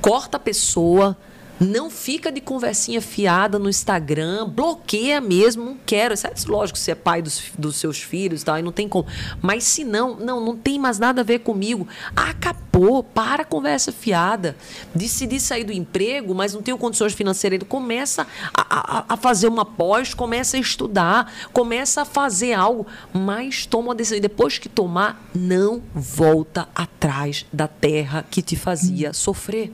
Corta a pessoa, não fica de conversinha fiada no Instagram, bloqueia mesmo, não quero. Isso é lógico, se é pai dos, dos seus filhos e tal, aí não tem como. Mas se não, não, não tem mais nada a ver comigo. Acabou, para a conversa fiada. Decidi sair do emprego, mas não tenho condições financeiras. Começa a, a, a fazer uma pós, começa a estudar, começa a fazer algo, mas toma uma decisão. E depois que tomar, não volta atrás da terra que te fazia sofrer.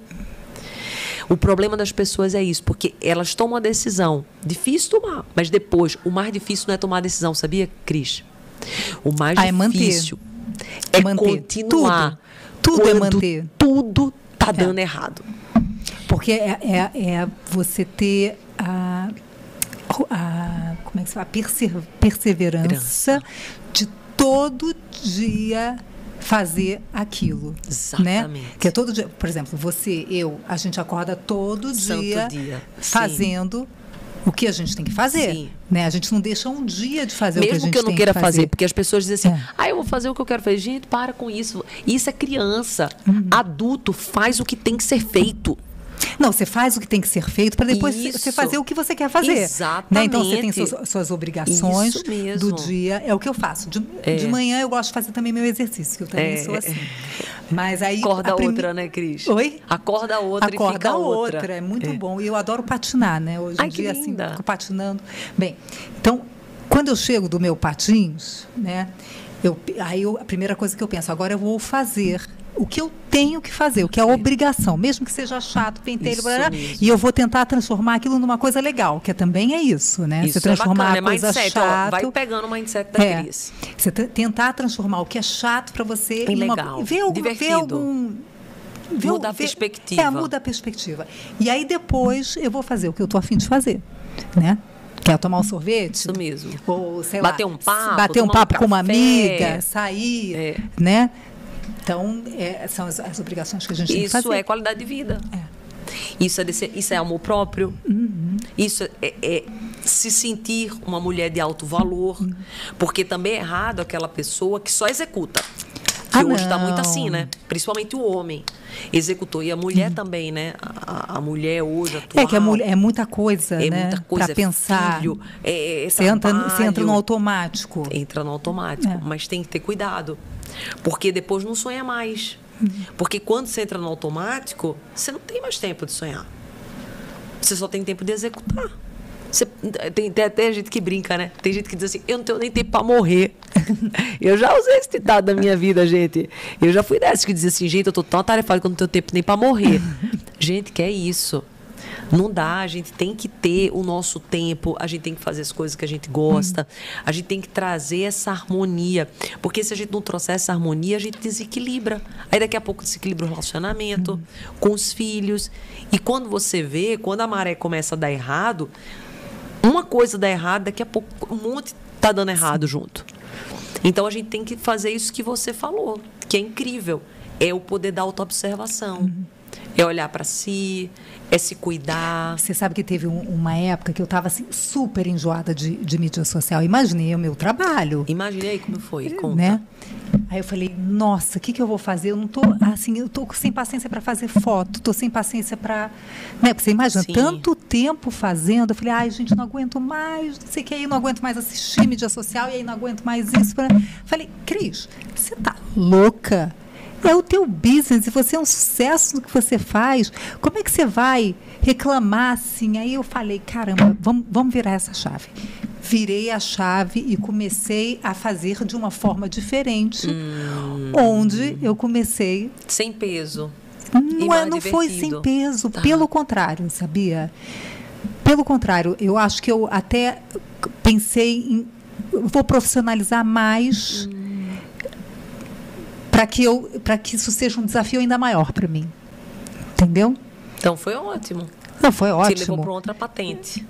O problema das pessoas é isso, porque elas tomam a decisão. Difícil tomar, mas depois, o mais difícil não é tomar a decisão, sabia, Cris? O mais Ah, é manter. difícil é Manter. continuar. Tudo. Tudo é manter. Tudo tá dando errado. Porque é, é, é você ter a, a como é que se fala? Perse- perseverança de todo dia fazer aquilo. Né? Exatamente. Que é todo dia. Por exemplo, você, eu, a gente acorda todo Santo dia, dia. Sim. fazendo o que a gente tem que fazer. Sim. Né? A gente não deixa um dia de fazer o que a Mesmo gente que eu não tem queira que fazer. porque as pessoas dizem assim, É. ah, eu vou fazer o que eu quero fazer. Gente, para com isso. Isso é criança. Uhum. Adulto faz o que tem que ser feito. Não, você faz o que tem que ser feito para depois Isso. você fazer o que você quer fazer. Exatamente. Né? Então você tem suas, suas obrigações do dia. É o que eu faço. De, É. de manhã eu gosto de fazer também meu exercício, que eu também É. sou assim. Mas aí. Acorda a prime- outra, né, Cris? Oi? Acorda outra e Acorda fica outra. outra. É muito bom. E eu adoro patinar, né? Hoje Ai, em dia, assim, fico patinando. Bem, então, quando eu chego do meu patins, né? Eu, aí eu- a primeira coisa que eu penso, agora eu vou fazer o que eu tenho que fazer, o que é a obrigação, mesmo que seja chato, pentelho, blá, e eu vou tentar transformar aquilo numa coisa legal, que também é isso, né? Isso Você transformar é bacana, a coisa é mindset. ó, chato. vai pegando o mindset da É, Cris. você tentar transformar o que é chato para você Em uma- legal, ver, algum, ver divertido. algum ver- Muda a ver- perspectiva. É, muda a perspectiva. E aí depois eu vou fazer o que eu tô afim de fazer, né? Quer tomar um sorvete? Isso mesmo. Ou, sei Bater lá, um papo, bater um tomar um papo com uma amiga, sair, É. né? Então, é, são as, as obrigações que a gente tem que Isso fazer. é qualidade de vida. É. Isso é, desse- isso é amor próprio. Uhum. Isso é, é se sentir uma mulher de alto valor. Uhum. Porque também é errado aquela pessoa que só executa. Que Ah, hoje está muito assim, né? Principalmente o homem. Executor. E a mulher também, né? A, a mulher hoje atual. Uhum. É que é, mulher- é muita coisa, é né? muita coisa. Para é pensar. Filho, é, é Você entra, você entra no automático. entra no automático, É. mas tem que ter cuidado, porque depois não sonha mais. Porque quando você entra no automático, você não tem mais tempo de sonhar. Você só tem tempo de executar. Você- tem, tem até gente que brinca, né? Tem gente que diz assim: eu não tenho nem tempo para morrer. eu já usei esse ditado da minha vida, gente. Eu já fui dessas que dizia assim: gente, eu tô tão atarefado que eu não tenho tempo nem para morrer. gente, que é isso. Não dá, a gente tem que ter o nosso tempo, a gente tem que fazer as coisas que a gente gosta, a gente tem que trazer essa harmonia. Porque se a gente não trouxer essa harmonia, a gente desequilibra. Aí daqui a pouco desequilibra o relacionamento com os filhos. E quando você vê, quando a maré começa a dar errado, uma coisa dá errado, daqui a pouco um monte tá dando errado junto. Então a gente tem que fazer isso que você falou, que é incrível. É o poder da autoobservação. É olhar para si, é se cuidar. Você sabe que teve um- uma época que eu estava assim, super enjoada de, de mídia social. Imaginei o meu trabalho. Imagine aí como foi. Conta. Né? Aí eu falei, nossa, o que, que eu vou fazer? Eu não tô assim, eu tô sem paciência para fazer foto, tô sem paciência para, né? Você imagina Sim. tanto tempo fazendo. Eu falei, ai, gente, não aguento mais, não sei o que aí, não aguento mais assistir mídia social e aí não aguento mais isso. pra-". Falei, Cris, você tá louca? É o teu business e você é um sucesso no que você faz. Como é que você vai reclamar assim? Aí eu falei, caramba, vamos, vamos virar essa chave. Virei a chave e comecei a fazer de uma forma diferente, onde eu comecei. Sem peso. Não, é, não foi sem peso, Tá. pelo contrário, sabia? Pelo contrário, eu acho que eu até pensei em. Vou profissionalizar mais para que, eu, para que isso seja um desafio ainda maior para mim. Entendeu? Então foi ótimo. Não, foi Você levou ótimo. para outra patente.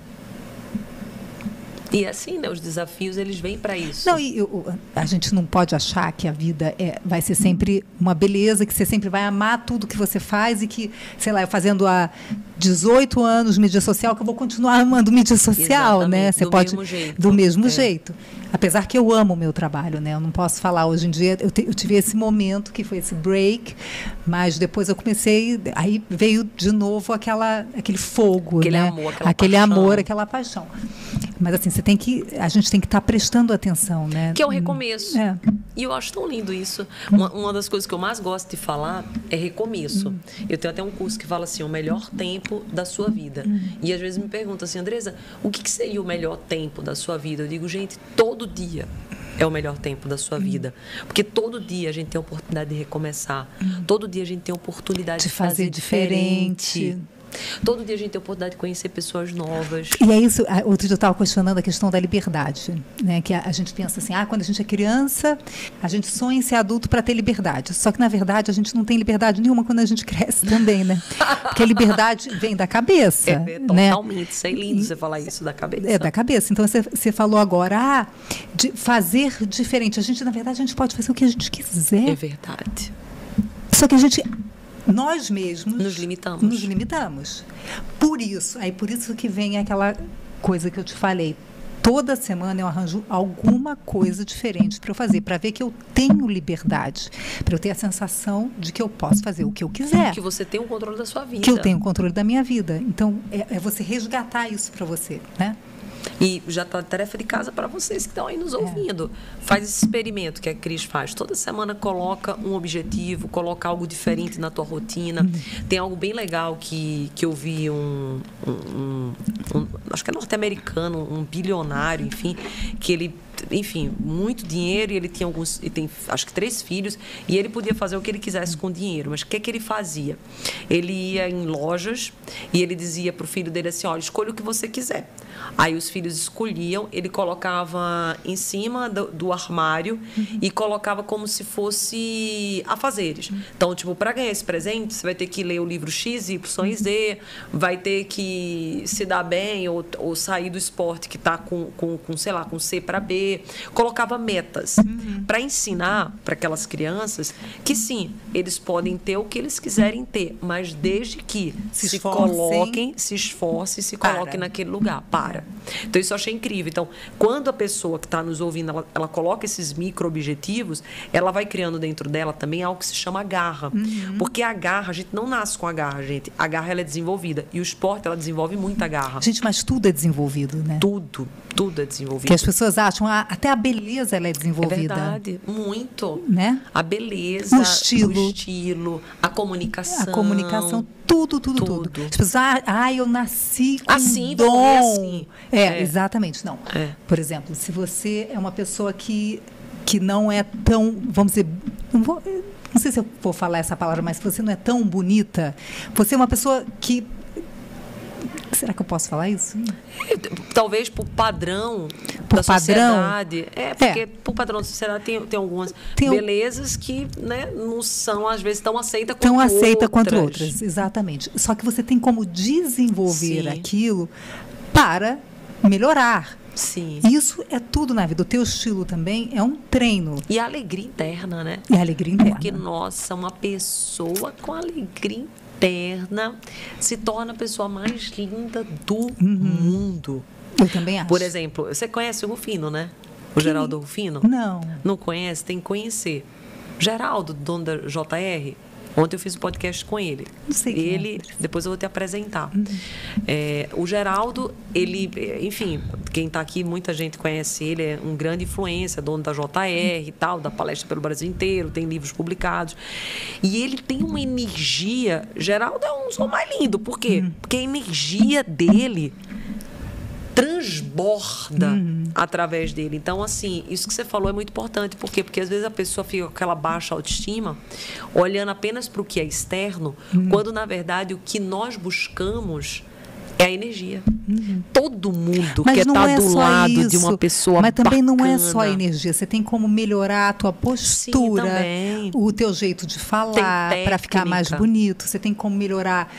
E assim, né? Os desafios, eles vêm para isso. Não, e eu- a gente não pode achar que a vida é, vai ser sempre uma beleza, que você sempre vai amar tudo que você faz e que, sei lá, eu fazendo há 18 anos mídia social, que eu vou continuar amando mídia social, né? Exatamente, Você do pode mesmo jeito. do mesmo É. jeito. Apesar que eu amo o meu trabalho, né? Eu não posso falar hoje em dia. Eu, te- eu tive esse momento que foi esse break, mas depois eu comecei, aí veio de novo aquela, aquele fogo, Aquele né? amor, aquela aquele paixão. amor, aquela paixão. Mas assim, você tem que, a gente tem que estar prestando atenção, né? Que é o recomeço. É. E eu acho tão lindo isso. Uma, uma das coisas que eu mais gosto de falar é recomeço. Hum. Eu tenho até um curso que fala assim, o melhor tempo da sua vida. Hum. E às vezes me perguntam assim, Andresa, o que, que seria o melhor tempo da sua vida? Eu digo, gente, todo dia é o melhor tempo da Hum. sua vida. Porque todo dia a gente tem a oportunidade de recomeçar. Todo dia a gente tem a oportunidade de, Hum. De fazer diferente. Todo dia a gente tem a oportunidade de conhecer pessoas novas. E é isso, outro dia eu estava questionando a questão da liberdade, né? Que a, a gente pensa assim, ah, quando a gente é criança, a gente sonha em ser adulto para ter liberdade. Só que, na verdade, a gente não tem liberdade nenhuma quando a gente cresce também, né? Porque a liberdade vem da cabeça, É, né? totalmente. Isso é lindo você falar isso da cabeça. É da cabeça. Então você, você falou agora, ah, de fazer diferente. A gente, na verdade, a gente pode fazer o que a gente quiser. É verdade. Só que a gente, nós mesmos, Nos limitamos. Nos limitamos. Por isso, aí por isso que vem aquela coisa que eu te falei. Toda semana eu arranjo alguma coisa diferente para eu fazer, para ver que eu tenho liberdade, para eu ter a sensação de que eu posso fazer o que eu quiser. Que você tem o controle da sua vida. Que eu tenho o controle da minha vida. Então, é, é você resgatar isso para você, né? E já está tarefa de casa para vocês que estão aí nos é. ouvindo. É. Faz esse experimento que a Cris faz. Toda semana coloca um objetivo, coloca algo diferente na tua rotina. Uhum. Tem algo bem legal que, que eu vi um, um, um, um acho que é norte-americano, um bilionário, enfim, que ele enfim, muito dinheiro e ele tinha alguns, e tem acho que três filhos e ele podia fazer o que ele quisesse com o dinheiro. Mas o que é que ele fazia? Ele ia em lojas e ele dizia para o filho dele assim, olha, escolha o que você quiser. Aí os filhos escolhiam, ele colocava em cima do, do armário uhum. e colocava como se fosse afazeres. Uhum. Então, tipo, para ganhar esse presente, você vai ter que ler o livro X, Y Z, vai ter que se dar bem ou, ou sair do esporte que está com, com, com, sei lá, com C para B. Colocava metas uhum. para ensinar para aquelas crianças que sim, eles podem ter o que eles quiserem ter, mas desde que se, se coloquem, se esforcem, se coloquem para. naquele lugar. Para. Então, isso eu achei incrível. Então, quando a pessoa que está nos ouvindo, ela, ela, coloca esses micro-objetivos, ela vai criando dentro dela também algo que se chama garra. Uhum. Porque a garra, a gente não nasce com a garra, gente. A garra, ela é desenvolvida. E o esporte, ela desenvolve muita garra. Gente, mas tudo é desenvolvido, né? Tudo, tudo é desenvolvido. Que as pessoas acham, ah, até a beleza, ela é desenvolvida. É verdade, muito. Né? A beleza, o estilo, o estilo a comunicação. A comunicação, tudo, tudo, tudo. tudo. As pessoas, ah, ah, eu nasci com assim, dom. Assim. É, é, exatamente. Não. É. Por exemplo, se você é uma pessoa que, que não é tão, vamos dizer, não, vou, não sei se eu vou falar essa palavra, mas se você não é tão bonita, você é uma pessoa que Será que eu posso falar isso? Talvez por padrão por da padrão? sociedade. É, porque é. por padrão da sociedade tem, tem algumas tem belezas que né, não são, às vezes, tão aceitas quanto tão aceita outras. quanto outras, exatamente. Só que você tem como desenvolver Sim. aquilo para melhorar. Sim. Isso é tudo na vida. O teu estilo também é um treino. E a alegria interna, né? E a alegria interna. Porque, nossa, uma pessoa com alegria interna se torna a pessoa mais linda do uhum. mundo. Eu também acho. Por exemplo, você conhece o Rufino, né? O Geraldo Rufino? Não. Não conhece? Tem que conhecer. Geraldo, dono da JR, Ontem eu fiz um podcast com ele. Não sei ele, é. depois eu vou te apresentar. Uhum. É, o Geraldo, ele, enfim, quem está aqui, muita gente conhece ele, é um grande influência, dono da JR e tal, da palestra pelo Brasil inteiro, tem livros publicados. E ele tem uma energia. Geraldo é um som mais lindo, por quê? Uhum. Porque a energia dele transborda uhum. através dele. Então, assim, isso que você falou é muito importante. Por quê? Porque às vezes a pessoa fica com aquela baixa autoestima, olhando apenas para o que é externo, uhum. quando na verdade o que nós buscamos é a energia. Uhum. Todo mundo mas quer estar tá é do lado isso. de uma pessoa Mas também bacana. não é só a energia. Você tem como melhorar a tua postura, Sim, o teu jeito de falar para ficar mais bonito. Você tem como melhorar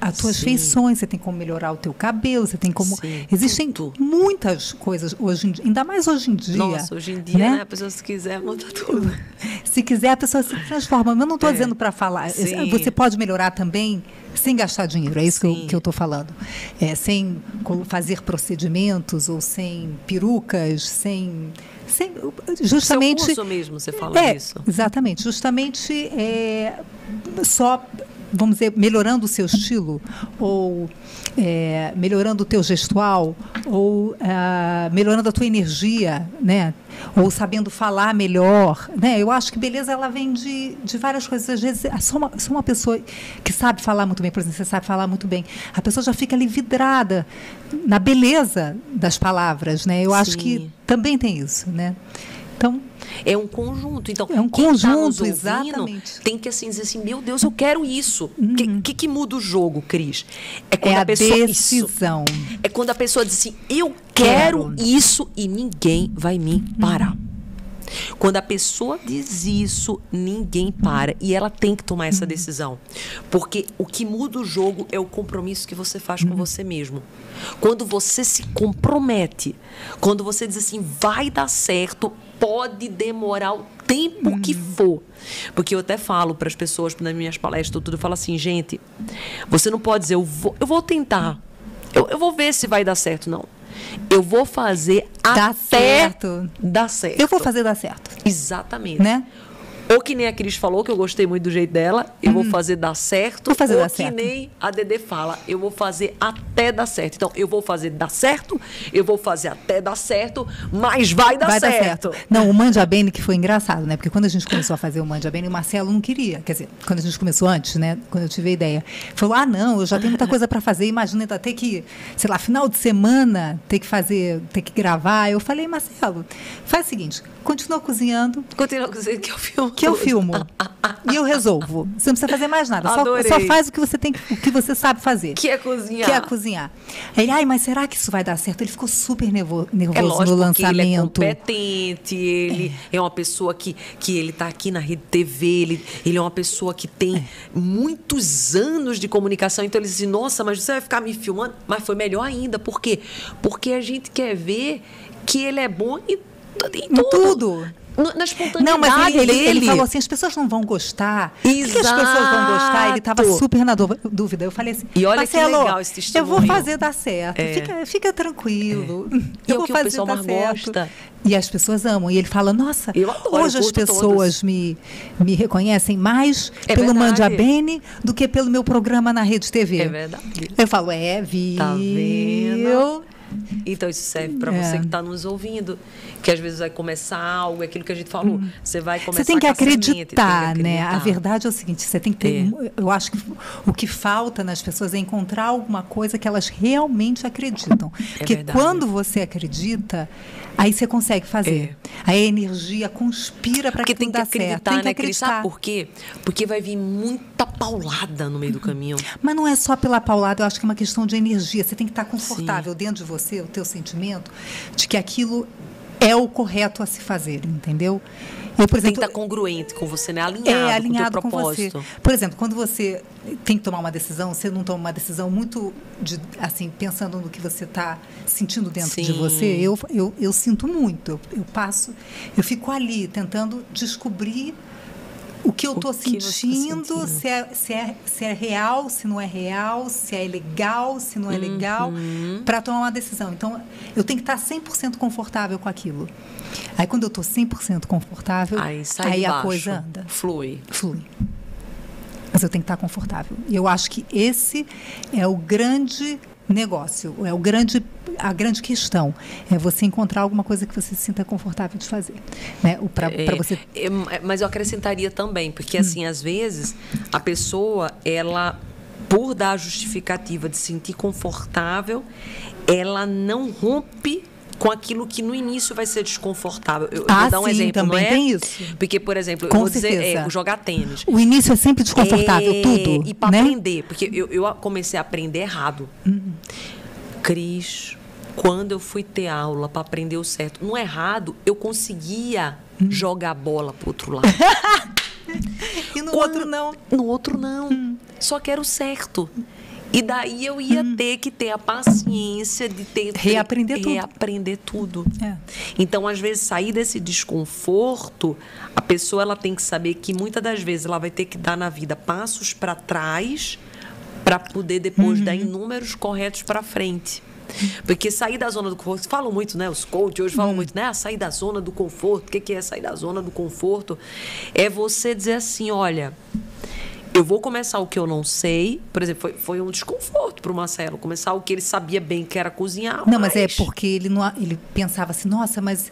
as tuas Sim. feições, você tem como melhorar o teu cabelo, você tem como. Sim, Existem tudo. muitas coisas hoje em dia, ainda mais hoje em dia. Nossa, hoje em dia, né? né? A pessoa se quiser muda tudo. se quiser, a pessoa se transforma. Eu não estou é. dizendo para falar. Sim. Você pode melhorar também sem gastar dinheiro, é isso que eu estou falando. É, sem fazer procedimentos ou sem perucas, sem. sem justamente. Seu curso mesmo, você fala é, isso. Exatamente. Justamente é, só vamos dizer, melhorando o seu estilo, ou é, melhorando o teu gestual, ou é, melhorando a tua energia, né? ou sabendo falar melhor. Né? Eu acho que beleza ela vem de, de várias coisas. Às vezes, só uma, só uma pessoa que sabe falar muito bem, por exemplo, você sabe falar muito bem, a pessoa já fica ali vidrada na beleza das palavras. Né? Eu Sim. acho que também tem isso. Né? Então, é um conjunto. Então, é um quem conjunto, tá exatamente. Tem que assim dizer assim, meu Deus, eu quero isso. O uhum. que, que, que, muda o jogo, Cris? É quando é a, a pessoa decisão. Isso, é quando a pessoa diz assim, eu quero, quero. isso e ninguém vai me parar. Uhum. Quando a pessoa diz isso, ninguém para. E ela tem que tomar essa uhum. decisão. Porque o que muda o jogo é o compromisso que você faz com uhum. você mesmo. Quando você se compromete, quando você diz assim, vai dar certo, pode demorar o tempo uhum. que for. Porque eu até falo para as pessoas nas minhas palestras, tudo, eu falo assim, gente, você não pode dizer, eu vou, eu vou tentar. Eu, eu vou ver se vai dar certo, não. Eu vou fazer Dá até certo. dar certo. Eu vou fazer dar certo, Exatamente. né? Ou que nem a Cris falou, que eu gostei muito do jeito dela, eu vou fazer dar certo. Vou fazer ou dar que certo. nem a Dedê fala, eu vou fazer até dar certo. Então, eu vou fazer dar certo, eu vou fazer até dar certo, mas vai dar Vai certo. dar certo. Não, o Mandia Bene que foi engraçado, né? Porque quando a gente começou a fazer o Mandia Bene, o Marcelo não queria. Quer dizer, quando a gente começou antes, né? Quando eu tive a ideia. Falou: ah, não, eu já tenho muita coisa para fazer. Imagina ainda ter que, sei lá, final de semana, ter que fazer, ter que gravar. Eu falei, Marcelo, faz o seguinte: continua cozinhando, Continua dizendo que eu filmo. Que eu filmo. e eu resolvo. Você não precisa fazer mais nada. Só, só faz o que você tem o que você sabe fazer. Que é cozinhar. Que é cozinhar. Ele, ai, mas será que isso vai dar certo? Ele ficou super nervo- nervoso É lógico no que ele é lançamento. competente, ele é. uma pessoa que, que ele está aqui na Rede TV, ele, ele é uma pessoa que tem É. muitos anos de comunicação, então ele disse, nossa, mas você vai ficar me filmando? Mas foi melhor ainda, por quê? Porque a gente quer ver que ele é bom em, em tudo. tudo. Na espontaneidade Não, mas ele, ele, ele falou assim, as pessoas não vão gostar. Por que que as pessoas vão gostar? Ele estava Exato. super na dú- dúvida. Eu falei assim, E olha que Marcelo, legal esse eu vou testemunho. fazer dar certo. É. Fica, fica tranquilo. É Eu o vou que o fazer pessoal dar mais certo. gosta. E as pessoas amam. E ele fala, nossa, Eu adoro, hoje as pessoas me, me reconhecem mais É pelo verdade. Mandia Bene do que pelo meu programa na Rede TV. É verdade. Eu falo, é, viu? Tá vendo? Então isso serve para É. você que está nos ouvindo, que às vezes vai começar algo, é aquilo que a gente falou, você vai começar Hum. Você tem que semente, acreditar, tem que né? A acreditar. verdade é o seguinte, você tem que ter. É. Eu acho que o que falta nas pessoas é encontrar alguma coisa que elas realmente acreditam. Porque É verdade. quando você acredita, aí você consegue fazer. Aí a energia conspira para Porque que tem que acreditar, certo. Tem que né, Cris? Sabe acreditar. por quê? Porque vai vir muita paulada no meio do caminho. Mas não é só pela paulada, eu acho que é uma questão de energia. Você tem que estar confortável dentro de você, o teu sentimento, de que aquilo é o correto a se fazer, entendeu? Eu, por Tem que exemplo, estar congruente com você, né? Alinhado, é alinhado com o teu com você. propósito. Por exemplo, quando você tem que tomar uma decisão, você não toma uma decisão muito de, assim pensando no que você está sentindo dentro de Sim. você. Eu, eu, eu sinto muito. Eu, eu passo, eu fico ali tentando descobrir o que eu estou tá sentindo, se é, se, é, se é real, se não é real, se é legal, se não é legal, Uhum. para tomar uma decisão. Então, eu tenho que estar 100% confortável com aquilo. Aí, quando eu estou 100% confortável, Aí aí a coisa anda flui. flui. Mas eu tenho que estar confortável. E eu acho que esse é o grande negócio, é o grande, a grande questão. É você encontrar alguma coisa que você se sinta confortável de fazer. Né? Para É, você. é, mas eu acrescentaria também, porque assim, às vezes, a pessoa, ela, por dar a justificativa de se sentir confortável, ela não rompe com aquilo que no início vai ser desconfortável. Eu, Ah, vou dar um sim, exemplo, também não é? tem isso. Porque, por exemplo, Com eu vou dizer, certeza. é, jogar tênis. O início é sempre desconfortável, É, tudo. E para né? aprender, porque eu, eu comecei a aprender errado. Uhum. Cris, quando eu fui ter aula para aprender o certo, no errado, eu conseguia Uhum. jogar a bola pro outro lado. E no Quando- outro não. No outro não. Hum. Só que era o certo. E daí eu ia ter que ter a paciência de ter Reaprender tudo. reaprender tudo. É. Então, às vezes, sair desse desconforto, a pessoa ela tem que saber que muitas das vezes ela vai ter que dar na vida passos para trás para poder depois Uhum. dar inúmeros corretos para frente. Porque sair da zona do conforto, falam muito, né? Os coaches hoje falam Uhum. muito, né? Ah, sair da zona do conforto. O que que é sair da zona do conforto? É você dizer assim: olha, eu vou começar o que eu não sei. Por exemplo, foi, foi um desconforto para o Marcelo começar o que ele sabia bem que era cozinhar. Não, mas é porque ele, não, ele pensava assim, nossa, mas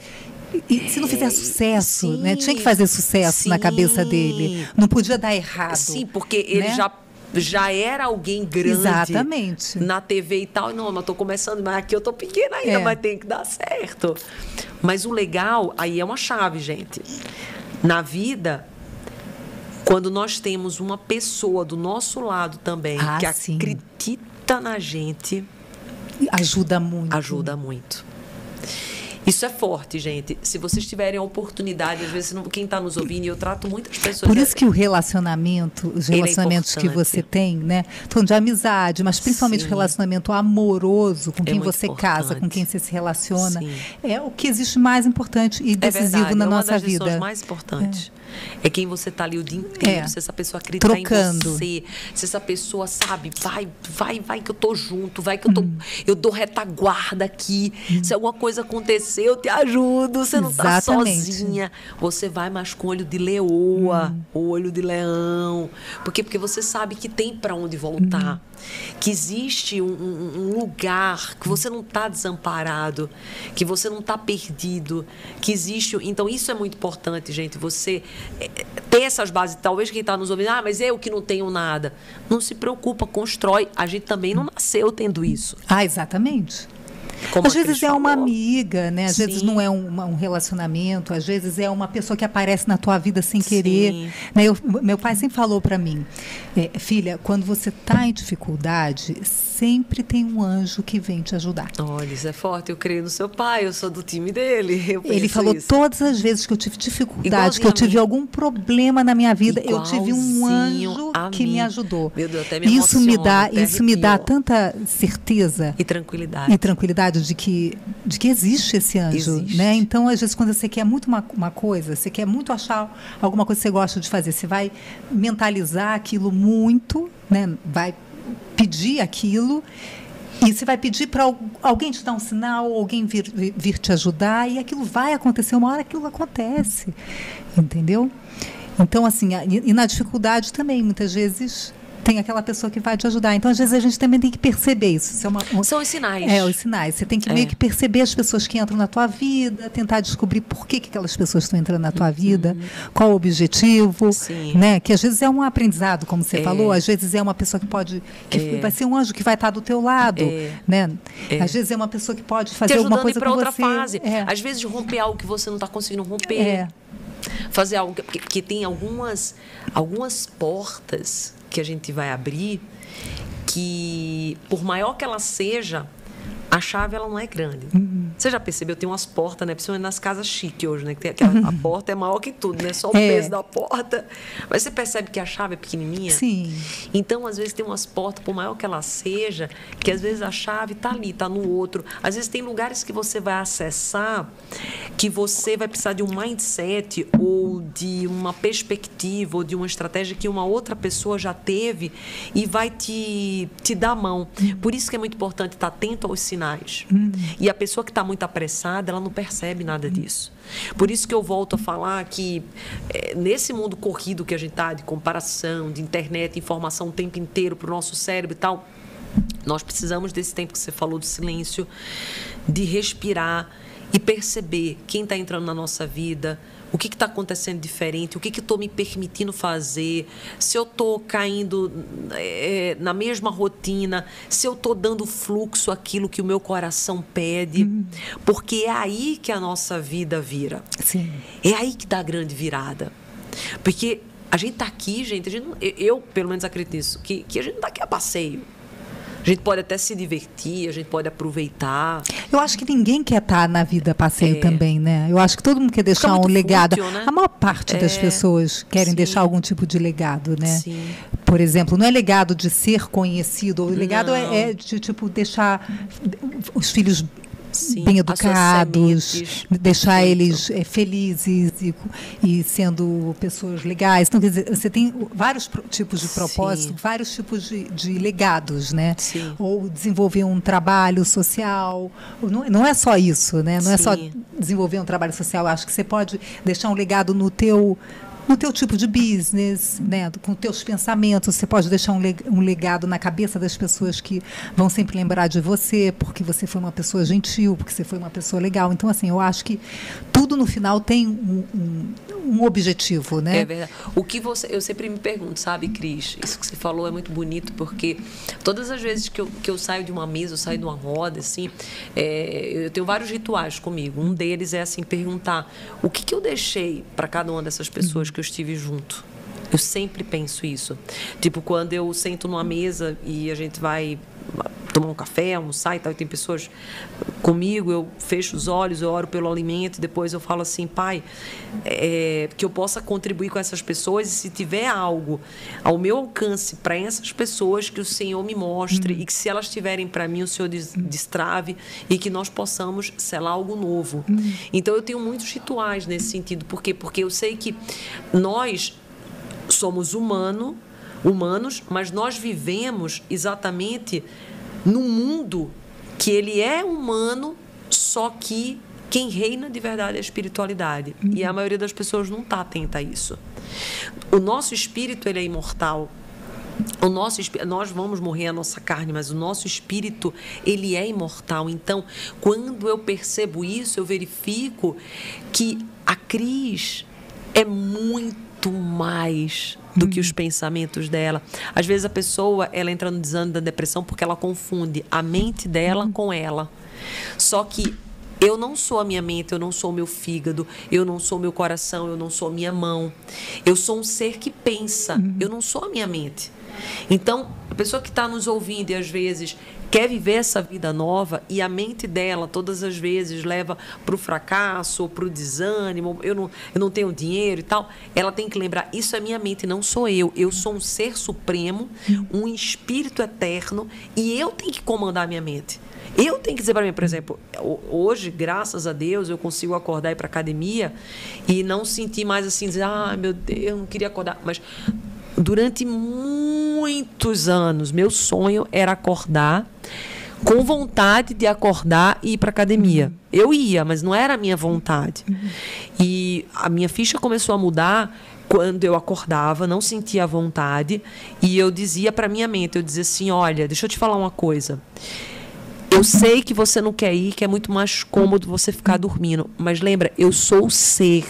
e se não fizer sucesso, sim, né? Tinha que fazer sucesso na sim. cabeça dele. Não podia dar errado. Sim, porque ele né? já, já era alguém grande Exatamente. na TV e tal. Não, mas tô começando, mas aqui eu tô pequena ainda, É. mas tem que dar certo. Mas o legal, aí é uma chave, gente. Na vida, quando nós temos uma pessoa do nosso lado também Ah, que sim. acredita na gente, Ajuda muito. ajuda muito. Isso é forte, gente. Se vocês tiverem a oportunidade, às vezes não- quem está nos ouvindo, e eu trato muitas pessoas. Por isso que o relacionamento, os é relacionamentos que importante. você tem, né? Falando de amizade, mas principalmente Sim. o relacionamento amoroso com É quem muito você casa, com importante. quem você se relaciona, Sim. é o que existe mais importante e É decisivo verdade, na é uma nossa das lições vida. mais importantes. é quem você está ali o dia inteiro. É. Se essa pessoa acredita Trocando. em você, se essa pessoa sabe, vai, vai, vai que eu tô junto, vai que eu tô, hum. eu dou retaguarda aqui. Hum. Se alguma coisa acontecer, eu te ajudo. Você não está sozinha. Você vai mais com olho de leoa, hum. olho de leão. Por quê? Porque você sabe que tem para onde voltar. Hum que existe um, um, lugar que você não está desamparado, que você não está perdido, que existe. Então isso é muito importante, gente. Você ter essas bases. Talvez quem está nos ouvindo, ah, mas eu que não tenho nada. Não se preocupa, constrói. A gente também não nasceu tendo isso. Ah, exatamente. Como às vezes é uma amiga, né? Às Sim. vezes não é um, um, relacionamento, às vezes é uma pessoa que aparece na tua vida sem querer. Né? Eu, meu pai sempre falou para mim, é, filha, quando você está em dificuldade, sempre tem um anjo que vem te ajudar. Olha, isso é forte. Eu creio no seu pai, eu sou do time dele. Ele falou isso. todas as vezes que eu tive dificuldade, que eu tive algum problema na minha vida, Igualzinho eu tive um anjo que me ajudou. Meu Deus, até me isso me dá, isso me dá tanta certeza e tranquilidade. E tranquilidade de que, de que existe esse anjo. Existe. Né? Então, às vezes, quando você quer muito uma, uma coisa, você quer muito achar alguma coisa que você gosta de fazer, você vai mentalizar aquilo muito, né? vai pedir aquilo. E você vai pedir para alguém te dar um sinal, alguém vir, vir te ajudar, e aquilo vai acontecer, uma hora aquilo acontece. Entendeu? Então, assim, e na dificuldade também, muitas vezes tem aquela pessoa que vai te ajudar. Então, às vezes, a gente também tem que perceber isso. isso é uma, São os sinais. É, os sinais. Você tem que é. meio que perceber as pessoas que entram na tua vida, tentar descobrir por que, que aquelas pessoas estão entrando na tua uhum. vida, qual o objetivo. Sim. Né? Que às vezes é um aprendizado, como você é. falou, às vezes é uma pessoa que pode. que é. vai ser um anjo que vai estar do teu lado. É. Né? É. Às vezes é uma pessoa que pode fazer alguma coisa para outra você. fase. Às vezes romper algo que você não está conseguindo romper. Fazer algo que, que tem algumas, algumas portas que a gente vai abrir que, por maior que ela seja, a chave ela não é grande. Uhum. Você já percebeu? Tem umas portas, né? Principalmente nas casas chiques hoje, né? Que tem aquela, uhum. A porta é maior que tudo, né? Só o é. peso da porta. Mas você percebe que a chave é pequenininha? Sim. Então, às vezes, tem umas portas, por maior que ela seja, que às vezes a chave está ali, está no outro. Às vezes tem lugares que você vai acessar que você vai precisar de um mindset ou de uma perspectiva ou de uma estratégia que uma outra pessoa já teve e vai te, te dar a mão. Uhum. Por isso que é muito importante estar atento aos sinais sinais. Hum. E a pessoa que está muito apressada, ela não percebe nada disso. Por isso que eu volto a falar que é, nesse mundo corrido que a gente está, de comparação, de internet, informação o tempo inteiro para o nosso cérebro e tal, nós precisamos desse tempo que você falou do silêncio, de respirar e perceber quem está entrando na nossa vida, o que está acontecendo diferente, o que estou me permitindo fazer, se eu estou caindo é, na mesma rotina, se eu estou dando fluxo aquilo que o meu coração pede, uhum. porque é aí que a nossa vida vira. Sim. É aí que dá a grande virada. Porque a gente está aqui, gente, gente eu pelo menos acredito nisso, que, que a gente não está aqui a passeio. A gente pode até se divertir, a gente pode aproveitar. Eu acho que ninguém quer estar na vida passeio é. também, né? Eu acho que todo mundo quer deixar um legado. Fútil, né? A maior parte é. das pessoas querem Sim. deixar algum tipo de legado, né? Sim. Por exemplo, não é legado de ser conhecido, o legado é, é de tipo deixar os filhos Sim, bem educados, deixar eles é, felizes e, e, sendo pessoas legais. Então, quer dizer, você tem vários tipos de propósito, Sim. vários tipos de, de legados, né? Sim. Ou desenvolver um trabalho social. Não, não é só isso, né? Não é só desenvolver um trabalho social. Acho que você pode deixar um legado no teu no teu tipo de business, né, com teus pensamentos. Você pode deixar um legado na cabeça das pessoas que vão sempre lembrar de você, porque você foi uma pessoa gentil, porque você foi uma pessoa legal. Então, assim, eu acho que tudo no final tem um, um, um objetivo, né? É verdade. O que você, eu sempre me pergunto, sabe, Cris? Isso que você falou é muito bonito, porque todas as vezes que eu, que eu saio de uma mesa, eu saio de uma roda, assim, é, eu tenho vários rituais comigo. Um deles é assim perguntar o que, que eu deixei para cada uma dessas pessoas que eu estive junto. Eu sempre penso isso. Tipo, quando eu sento numa mesa e a gente vai tomar um café, almoçar e tal. E tem pessoas comigo, eu fecho os olhos, eu oro pelo alimento, depois eu falo assim, pai, é, que eu possa contribuir com essas pessoas e se tiver algo ao meu alcance para essas pessoas, que o Senhor me mostre uhum. e que se elas tiverem para mim, o Senhor destrave e que nós possamos selar algo novo. Uhum. Então eu tenho muitos rituais nesse sentido. Por quê? Porque eu sei que nós somos humano, humanos, mas nós vivemos exatamente no mundo que ele é humano, só que quem reina de verdade é a espiritualidade. Uhum. E a maioria das pessoas não está atenta a isso. O nosso espírito ele é imortal. O nosso nós vamos morrer a nossa carne, mas o nosso espírito ele é imortal. Então, quando eu percebo isso, eu verifico que a Cris é muito mais do que os uhum. pensamentos dela. Às vezes a pessoa ela entra no desânimo da depressão porque ela confunde a mente dela uhum. com ela. Só que eu não sou a minha mente, eu não sou o meu fígado, eu não sou o meu coração, eu não sou a minha mão. Eu sou um ser que pensa, uhum. eu não sou a minha mente. Então, a pessoa que está nos ouvindo e às vezes quer viver essa vida nova e a mente dela todas as vezes leva para o fracasso ou para o desânimo, eu não, eu não tenho dinheiro e tal, ela tem que lembrar: isso é minha mente, não sou eu. Eu sou um ser supremo, um espírito eterno e eu tenho que comandar a minha mente. Eu tenho que dizer para mim, por exemplo, hoje, graças a Deus, eu consigo acordar e ir para academia e não sentir mais assim, dizer, ah, meu Deus, eu não queria acordar. Mas durante muitos anos, meu sonho era acordar com vontade de acordar e ir para academia. Eu ia, mas não era a minha vontade. E a minha ficha começou a mudar quando eu acordava, não sentia vontade, e eu dizia para minha mente, eu dizia assim, olha, deixa eu te falar uma coisa. Eu sei que você não quer ir, que é muito mais cômodo você ficar dormindo, mas lembra, eu sou o ser.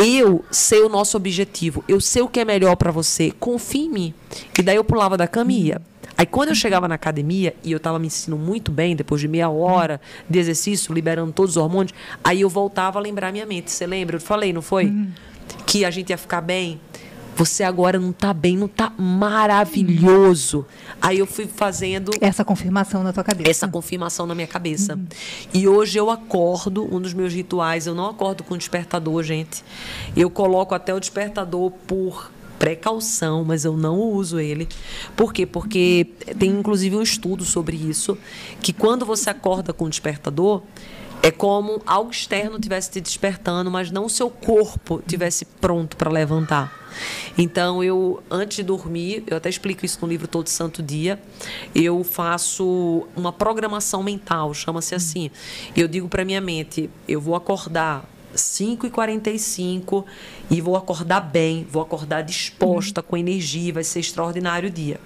Eu sei o nosso objetivo, eu sei o que é melhor para você, confie em mim. E daí eu pulava da cama e ia. Aí quando eu chegava na academia e eu estava me sentindo muito bem, depois de meia hora de exercício, liberando todos os hormônios, aí eu voltava a lembrar minha mente. Você lembra? Eu falei, não foi? Uhum. Que a gente ia ficar bem. Você agora não está bem, não está maravilhoso. Aí eu fui fazendo. Essa confirmação na tua cabeça. Essa confirmação na minha cabeça. Uhum. E hoje eu acordo, um dos meus rituais, eu não acordo com despertador, gente. Eu coloco até o despertador por precaução, mas eu não uso ele. Por quê? Porque tem inclusive um estudo sobre isso, que quando você acorda com o despertador, é como algo externo tivesse te despertando, mas não o seu corpo tivesse pronto para levantar. Então, eu, antes de dormir, eu até explico isso no livro Todo Santo Dia, eu faço uma programação mental, chama-se assim. Eu digo para minha mente, eu vou acordar 5h45 e vou acordar bem, vou acordar disposta, com energia, vai ser extraordinário o dia.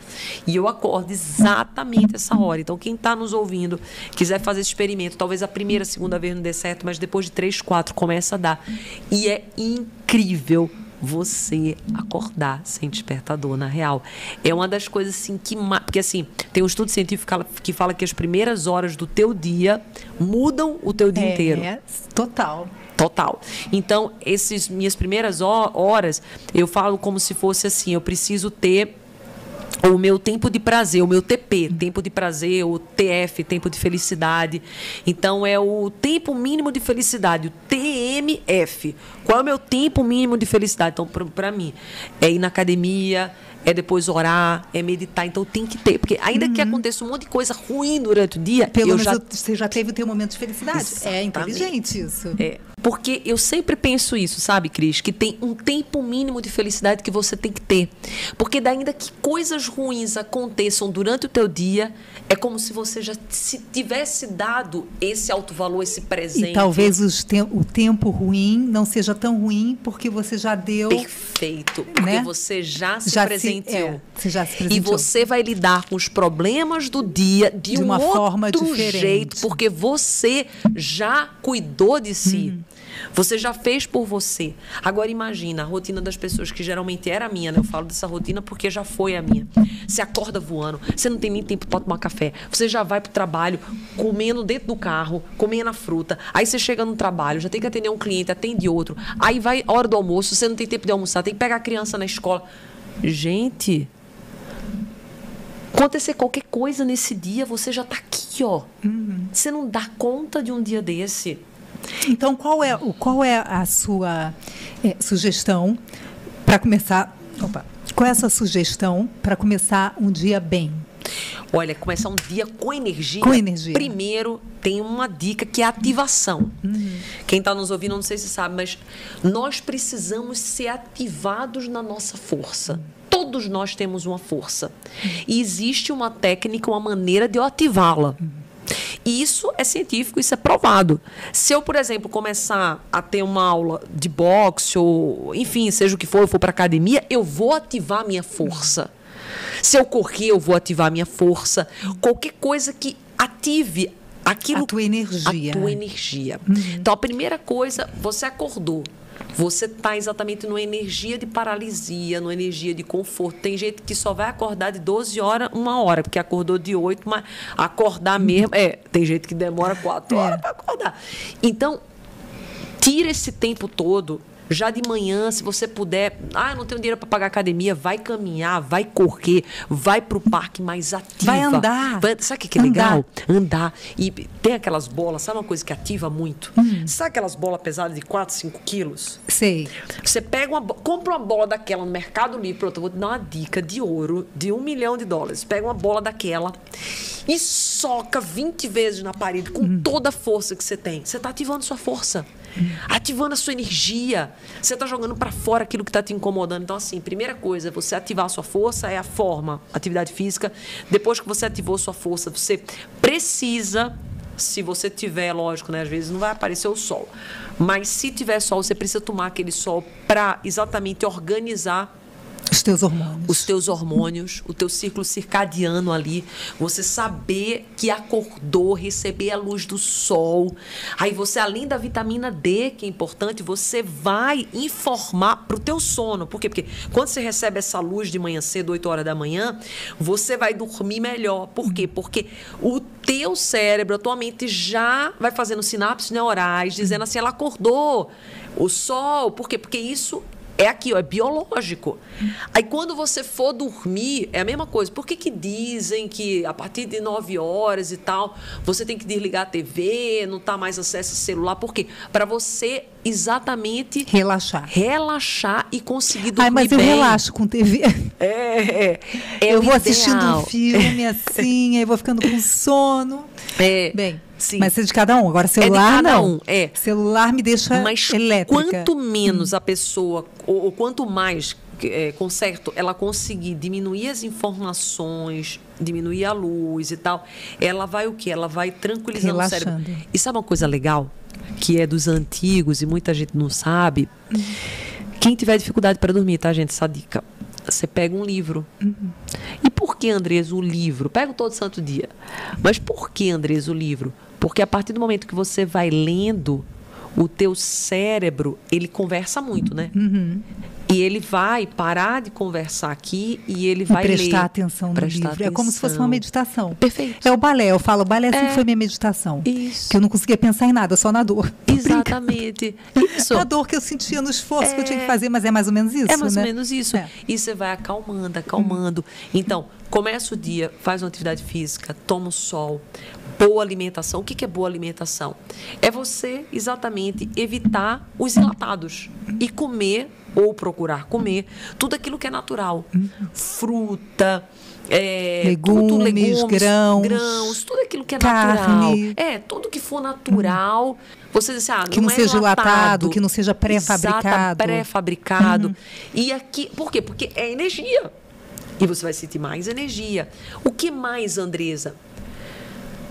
E eu acordo exatamente essa hora. Então, quem está nos ouvindo, quiser fazer esse experimento, talvez a primeira, segunda vez não dê certo, mas depois de três, quatro começa a dar. E é incrível você acordar sem despertador, na real. É uma das coisas assim que. Porque assim, tem um estudo científico que fala que as primeiras horas do teu dia mudam o teu dia é, inteiro. É, total. Total. Então, essas minhas primeiras horas, eu falo como se fosse assim: eu preciso ter o meu tempo de prazer, o meu TP, tempo de prazer, o TF, tempo de felicidade. Então é o tempo mínimo de felicidade, o TMF. Qual é o meu tempo mínimo de felicidade? Então, para mim, é ir na academia, é depois orar, é meditar. Então tem que ter, porque ainda uhum. que aconteça um monte de coisa ruim durante o dia, pelo menos já... você já teve o teu momento de felicidade. Exatamente. É inteligente isso. É. Porque eu sempre penso isso, sabe, Cris? Que tem um tempo mínimo de felicidade que você tem que ter. Porque ainda que coisas ruins aconteçam durante o teu dia, é como se você já se tivesse dado esse alto valor, esse presente. E talvez te o tempo ruim não seja tão ruim porque você já deu. Perfeito. Porque né? você já se já presenteou. Se, é, você já se presenteou. E você vai lidar com os problemas do dia de, de uma um forma diferente. jeito, porque você já cuidou de si. Uhum. Você já fez por você. Agora imagina a rotina das pessoas que geralmente era a minha, né? Eu falo dessa rotina porque já foi a minha. Você acorda voando, você não tem nem tempo para tomar café. Você já vai pro trabalho comendo dentro do carro, comendo a fruta. Aí você chega no trabalho, já tem que atender um cliente, atende outro. Aí vai a hora do almoço, você não tem tempo de almoçar, tem que pegar a criança na escola. Gente, Acontecer qualquer coisa nesse dia, você já está aqui, ó. Uhum. Você não dá conta de um dia desse. Então, qual é, qual é a sua é, sugestão para começar? Opa, qual é a sua sugestão para começar um dia bem? Olha, começar um dia com energia. Com energia. Primeiro, tem uma dica que é a ativação. Uhum. Quem está nos ouvindo, não sei se sabe, mas nós precisamos ser ativados na nossa força. Todos nós temos uma força. E existe uma técnica, uma maneira de eu ativá-la. E isso é científico, isso é provado. Se eu, por exemplo, começar a ter uma aula de boxe ou, enfim, seja o que for, eu for para academia, eu vou ativar a minha força. Se eu correr, eu vou ativar a minha força. Qualquer coisa que ative aquilo. A tua energia. A tua energia. Uhum. Então, a primeira coisa, você acordou. Você está exatamente numa energia de paralisia, numa energia de conforto. Tem gente que só vai acordar de 12 horas, uma hora, porque acordou de 8, mas acordar mesmo. É, tem gente que demora 4 é. horas para acordar. Então, tira esse tempo todo já de manhã, se você puder, ah, não tenho dinheiro para pagar academia, vai caminhar, vai correr, vai para o parque mais ativa. Vai andar. Vai, sabe o que, que é legal? Andar. E tem aquelas bolas, sabe uma coisa que ativa muito? Hum. Sabe aquelas bolas pesadas de 4, 5 quilos? Sei. Você pega uma, compra uma bola daquela no Mercado Livre, pronto, eu vou te dar uma dica de ouro de um milhão de dólares. Pega uma bola daquela e soca 20 vezes na parede com hum. toda a força que você tem. Você está ativando sua força ativando a sua energia. Você está jogando para fora aquilo que está te incomodando. Então, assim, primeira coisa, você ativar a sua força é a forma, atividade física. Depois que você ativou a sua força, você precisa se você tiver, lógico, né, às vezes não vai aparecer o sol. Mas se tiver sol, você precisa tomar aquele sol para exatamente organizar os teus hormônios. Os teus hormônios, o teu ciclo circadiano ali. Você saber que acordou, receber a luz do sol. Aí você, além da vitamina D, que é importante, você vai informar para o teu sono. Por quê? Porque quando você recebe essa luz de manhã cedo, 8 horas da manhã, você vai dormir melhor. Por quê? Porque o teu cérebro, a tua mente já vai fazendo sinapses neurais, dizendo assim, ela acordou. O sol, por quê? Porque isso é aqui, ó, é biológico. Aí quando você for dormir, é a mesma coisa. Por que, que dizem que a partir de 9 horas e tal, você tem que desligar a TV, não tá mais acesso ao celular? Por quê? Para você exatamente relaxar. Relaxar e conseguir dormir Ai, mas bem. eu relaxo com TV. É, é, é eu vou ideal. assistindo um filme assim, aí vou ficando com sono. É. Bem, Sim. Mas é de cada um. Agora, celular, é não. Um, é. Celular me deixa Mas elétrica. quanto menos a pessoa, ou, ou quanto mais é, com certo, ela conseguir diminuir as informações, diminuir a luz e tal, ela vai o quê? Ela vai tranquilizando Relaxando. o cérebro. E sabe uma coisa legal? Que é dos antigos e muita gente não sabe. Quem tiver dificuldade para dormir, tá, gente? Essa dica. Você pega um livro. Uhum. E por que, Andresa, o livro? Pega todo santo dia. Mas por que, Andresa, o livro? Porque a partir do momento que você vai lendo, o teu cérebro, ele conversa muito, né? Uhum. E ele vai parar de conversar aqui e ele vai prestar ler, atenção no prestar livro. Atenção. É como se fosse uma meditação. Perfeito. É o balé. Eu falo, o balé sempre é. foi minha meditação. Isso. Que eu não conseguia pensar em nada, só na dor. Exatamente. Isso. A dor que eu sentia no esforço é. que eu tinha que fazer, mas é mais ou menos isso, É mais né? ou menos isso. É. E você vai acalmando, acalmando. Hum. Então, começa o dia, faz uma atividade física, toma o sol, boa alimentação. O que é boa alimentação? É você exatamente evitar os enlatados e comer ou procurar comer tudo aquilo que é natural. Fruta, é, legumes, tudo, legumes grãos, grãos, tudo aquilo que é carne. natural. É, tudo que for natural. Você diz assim, ah, que não, não é seja enlatado, que não seja pré-fabricado. Pré-fabricado. Uhum. E aqui, por quê? Porque é energia. E você vai sentir mais energia. O que mais, Andresa?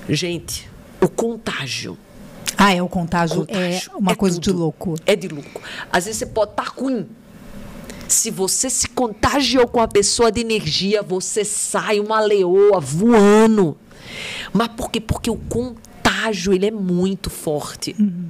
Gente, o contágio. Ah, é o contágio, contágio é uma é coisa tudo. de louco. É de louco. Às vezes você pode estar ruim. Se você se contagiou com a pessoa de energia, você sai uma leoa voando. Mas por quê? Porque o contágio contágio ele é muito forte. Uhum.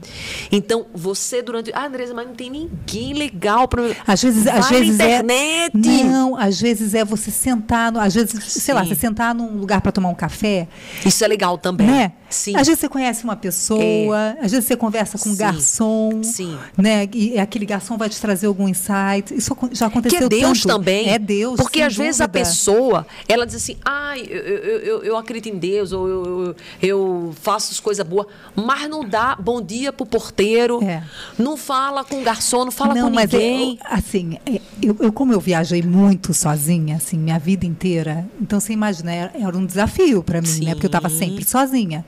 Então, você durante. Ah, Andresa, mas não tem ninguém legal para. Às vezes, Vai às vezes é internet. é. Não, às vezes é você sentar. No... Às vezes, Sim. sei lá, você sentar num lugar para tomar um café. Isso é legal também. Né? Sim. Às vezes você conhece uma pessoa, é. às vezes você conversa com um garçom. Sim. Né? E aquele garçom vai te trazer algum insight. Isso já aconteceu que é Deus tanto. também. É Deus. Porque às dúvida. vezes a pessoa, ela diz assim: ah, ah, eu, eu, eu, eu acredito em Deus, ou eu, eu, eu faço as coisas boas, mas não dá bom dia pro porteiro, É. não fala com o garçom, não fala não, com mas ninguém. eu, assim, eu, eu, como eu viajei muito sozinha, assim, minha vida inteira, então você imagina, era, era um desafio para mim, né? Porque eu estava Sim. sempre sozinha.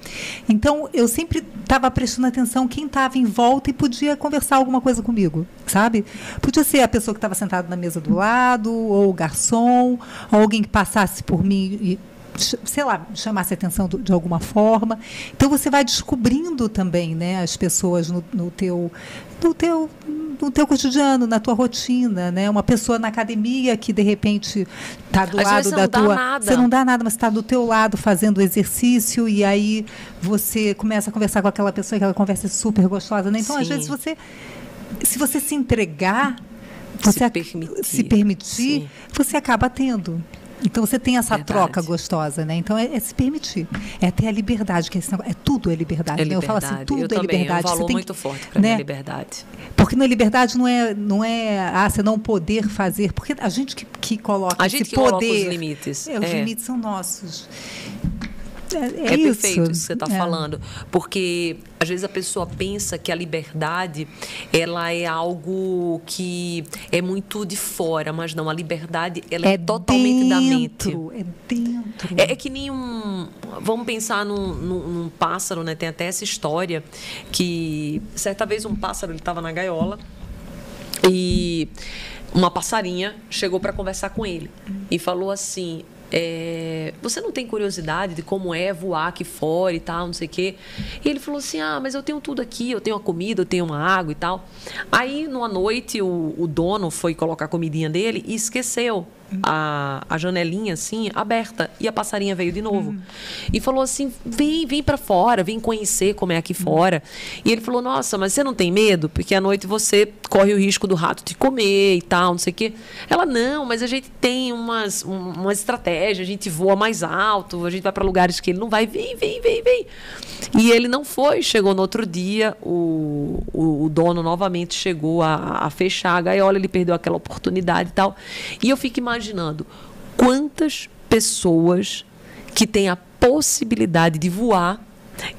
Então, eu sempre estava prestando atenção quem estava em volta e podia conversar alguma coisa comigo, sabe? Podia ser a pessoa que estava sentada na mesa do lado, ou o garçom, ou alguém que passasse por mim e sei lá, chamasse atenção do- de alguma forma. Então você vai descobrindo também, né, as pessoas no, no teu no teu no teu cotidiano, na tua rotina, né? Uma pessoa na academia que de repente está do Às lado da não dá tua, nada. você não dá nada, mas está do teu lado fazendo exercício e aí você começa a conversar com aquela pessoa, e aquela conversa é super gostosa, né? Então às Sim. vezes você se você se entregar, Se você ac- permitir. se permitir, você acaba tendo. Então você tem essa Verdade. troca gostosa, né? Então é, é se permitir, é ter a liberdade, que esse negócio, é tudo é liberdade. É né? Eu falo liberdade. assim, tudo eu é também, liberdade. É um Você valor tem muito forte para né? mim, a liberdade. Porque na liberdade não é, não é ah, você não poder fazer, porque a gente que, que coloca A esse gente que poder, coloca os limites. É, os É. limites são nossos. É, É, é perfeito isso que você está É. falando. Porque às vezes a pessoa pensa que a liberdade ela é algo que é muito de fora, mas não, a liberdade ela é, totalmente da mente. dentro, É dentro. É, é que nem um. Vamos pensar num, num- num pássaro, né? Tem até essa história que certa vez um pássaro ele estava na gaiola e uma passarinha chegou para conversar com ele e falou assim. É, você não tem curiosidade de como é voar aqui fora e tal, não sei o quê? E ele falou assim: Ah, mas eu tenho tudo aqui, eu tenho a comida, eu tenho uma água e tal. Aí, numa noite, o, o dono foi colocar a comidinha dele e esqueceu a, a janelinha assim aberta e a passarinha veio de novo. E falou assim vem vem para fora vem conhecer como é aqui fora. E ele falou nossa mas você não tem medo? Porque à noite você corre o risco do rato te comer e tal não sei o quê. Ela não mas a gente tem umas um- uma estratégia a gente voa mais alto a gente vai para lugares que ele não vai vem vem vem vem. E ele não foi chegou no outro dia o, o, o dono novamente chegou a, a fechar a gaiola ele perdeu aquela oportunidade e tal. E eu fico imaginando quantas pessoas que têm a possibilidade de voar,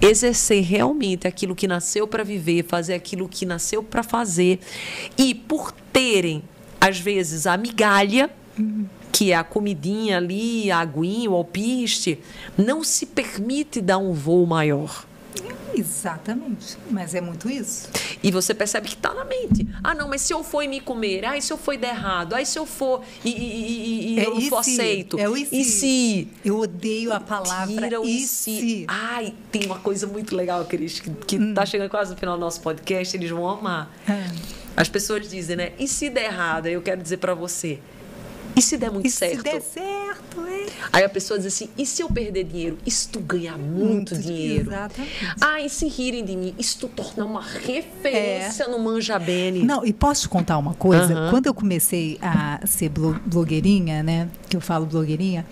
exercer realmente aquilo que nasceu para viver, fazer aquilo que nasceu para fazer, e por terem, às vezes, a migalha, que é a comidinha ali, a aguinha, o alpiste, não se permite dar um voo maior. Exatamente. Mas é muito isso. E você percebe que está na mente. Ah, não, mas se eu for e me comer, ah, e se eu for e der errado, ah, e se eu for e, e- e- É eu não e for aceito. É o e se? E se? Eu odeio a palavra Tira e se. se. Ai, tem uma coisa muito legal, Cris, que, que Hum. tá chegando quase no final do nosso podcast, eles vão amar. É. As pessoas dizem, né? E se der errado? Eu quero dizer para você. E se der muito E certo? se der certo, é. Aí a pessoa diz assim: e se eu perder dinheiro? Se tu ganhar muito, Muito dinheiro? exatamente. Ah, e se rirem de mim? Se tu tornar uma referência no Manja Bene? É. Não, e posso te contar uma coisa? Aham. Quando eu comecei a ser blo- blogueirinha, né? Que eu falo blogueirinha,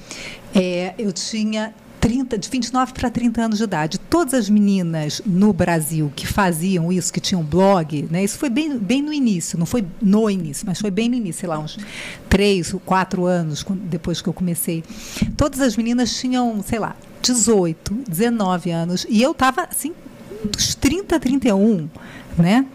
é, eu tinha 30, de 29 para 30 anos de idade. Todas as meninas no Brasil que faziam isso, que tinham blog, né? Isso foi bem, bem no início, não foi no início, mas foi bem no início, sei lá, uns 3, 4 anos depois que eu comecei. Todas as meninas tinham, sei lá, 18, 19 anos. E eu estava, assim, dos 30 a 31, né?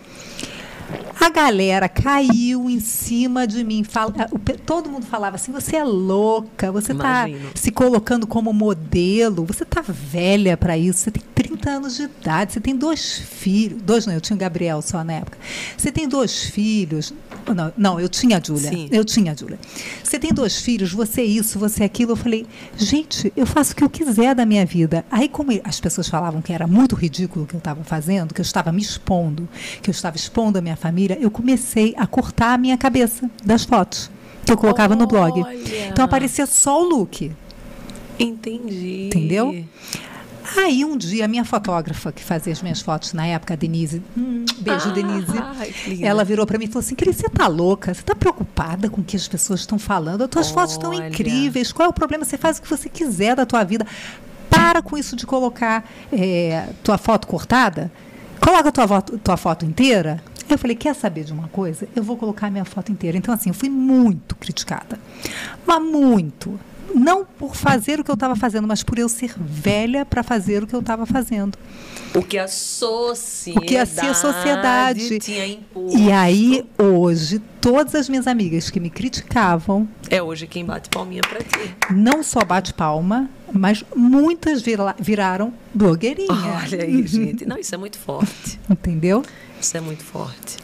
A galera caiu em cima de mim. Fala- pe- todo mundo falava assim: você é louca, você está se colocando como modelo, você está velha para isso, você tem 30 anos de idade, você tem dois filhos. Dois não, eu tinha o Gabriel só na época. Você tem dois filhos. Não, não eu tinha a Júlia. Eu tinha a Júlia. Você tem dois filhos, você é isso, você é aquilo. Eu falei, gente, eu faço o que eu quiser da minha vida. Aí, como as pessoas falavam que era muito ridículo o que eu estava fazendo, que eu estava me expondo, que eu estava expondo a minha família, eu comecei a cortar a minha cabeça das fotos que eu colocava no blog. Olha! Então aparecia só o look. Entendi. Entendeu? Aí um dia a minha fotógrafa que fazia as minhas fotos na época, a Denise, hum, beijo Ah, Denise, ai, ela virou para mim e falou assim: Cris, você tá louca? Você tá preocupada com o que as pessoas estão falando? As tuas fotos estão Olha. incríveis. Qual é o problema? Você faz o que você quiser da tua vida. Para com isso de colocar eh, tua foto cortada. Coloca tua tua foto inteira. Eu falei, quer saber de uma coisa? Eu vou colocar minha foto inteira. Então, assim, eu fui muito criticada. Mas muito. Não por fazer o que eu estava fazendo, mas por eu ser velha para fazer o que eu estava fazendo. O que a sociedade, o que a sociedade tinha imposto. E aí, hoje, todas as minhas amigas que me criticavam. É hoje quem bate palminha para ti. Não só bate palma, mas muitas vira, viraram blogueirinha. Olha aí, gente. Não, isso é muito forte. Entendeu? Isso é muito forte.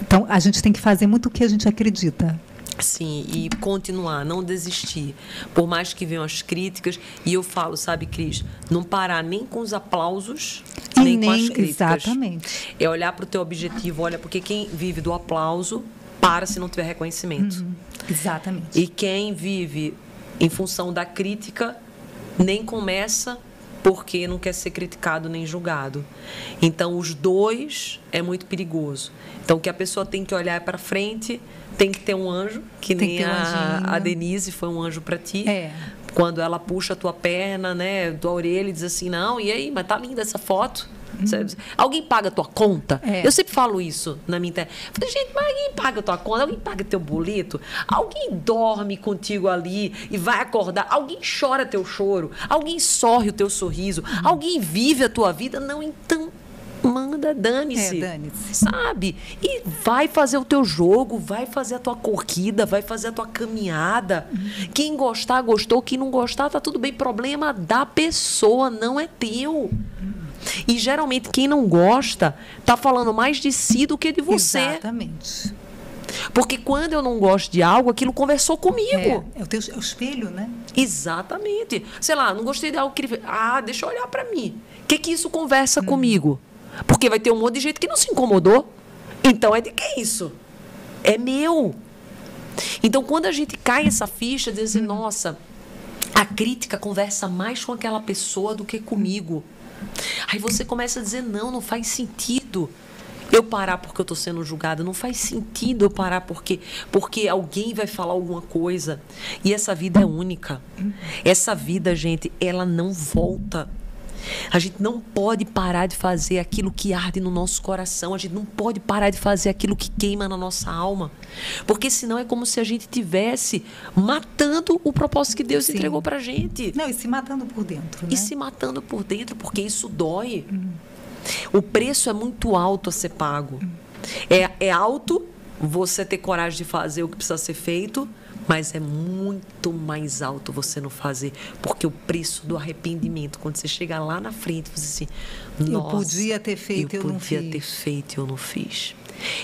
Então, a gente tem que fazer muito o que a gente acredita. Sim, e continuar, não desistir. Por mais que venham as críticas, e eu falo, sabe, Cris, não parar nem com os aplausos, e nem, nem com as críticas. Exatamente. É olhar para o teu objetivo, olha, porque quem vive do aplauso para se não tiver reconhecimento. Uhum, exatamente. E quem vive em função da crítica nem começa porque não quer ser criticado nem julgado. Então, os dois é muito perigoso. Então, o que a pessoa tem que olhar para frente, tem que ter um anjo, que tem nem que um a, a, Denise foi um anjo para ti. É. Quando ela puxa a tua perna, né, tua orelha e diz assim: "Não, e aí, mas tá linda essa foto?" Uhum. Alguém paga a tua conta? É. Eu sempre falo isso na minha internet. Falei, gente, mas alguém paga a tua conta? Alguém paga teu boleto? Alguém dorme contigo ali e vai acordar? Alguém chora teu choro? Alguém sorre o teu sorriso? Uhum. Alguém vive a tua vida? Não, então manda, dane-se. É, dane-se. Sabe? E vai fazer o teu jogo, vai fazer a tua corrida, vai fazer a tua caminhada. Uhum. Quem gostar, gostou. Quem não gostar, tá tudo bem. Problema da pessoa, não é teu. Uhum. E geralmente quem não gosta tá falando mais de si do que de você. Exatamente. Porque quando eu não gosto de algo, aquilo conversou comigo. É, é, o, teu, é o espelho, né? Exatamente. Sei lá, não gostei de algo que ele. Ah, deixa eu olhar para mim. O que, que isso conversa hum. comigo? Porque vai ter um monte de gente que não se incomodou. Então é de que isso? É meu. Então quando a gente cai essa ficha, diz assim, nossa, a crítica conversa mais com aquela pessoa do que comigo. Aí você começa a dizer: não, não faz sentido eu parar porque eu estou sendo julgada. Não faz sentido eu parar porque, porque alguém vai falar alguma coisa. E essa vida é única. Essa vida, gente, ela não volta. A gente não pode parar de fazer aquilo que arde no nosso coração. A gente não pode parar de fazer aquilo que queima na nossa alma. Porque senão é como se a gente tivesse matando o propósito que Deus Sim. entregou pra gente. Não, e se matando por dentro. Né? E se matando por dentro, porque isso dói. Hum. O preço é muito alto a ser pago. Hum. É, é alto você ter coragem de fazer o que precisa ser feito, mas é muito mais alto você não fazer, porque o preço do arrependimento, quando você chega lá na frente, você assim, eu podia ter feito, eu, eu não fiz. podia ter feito, eu não fiz.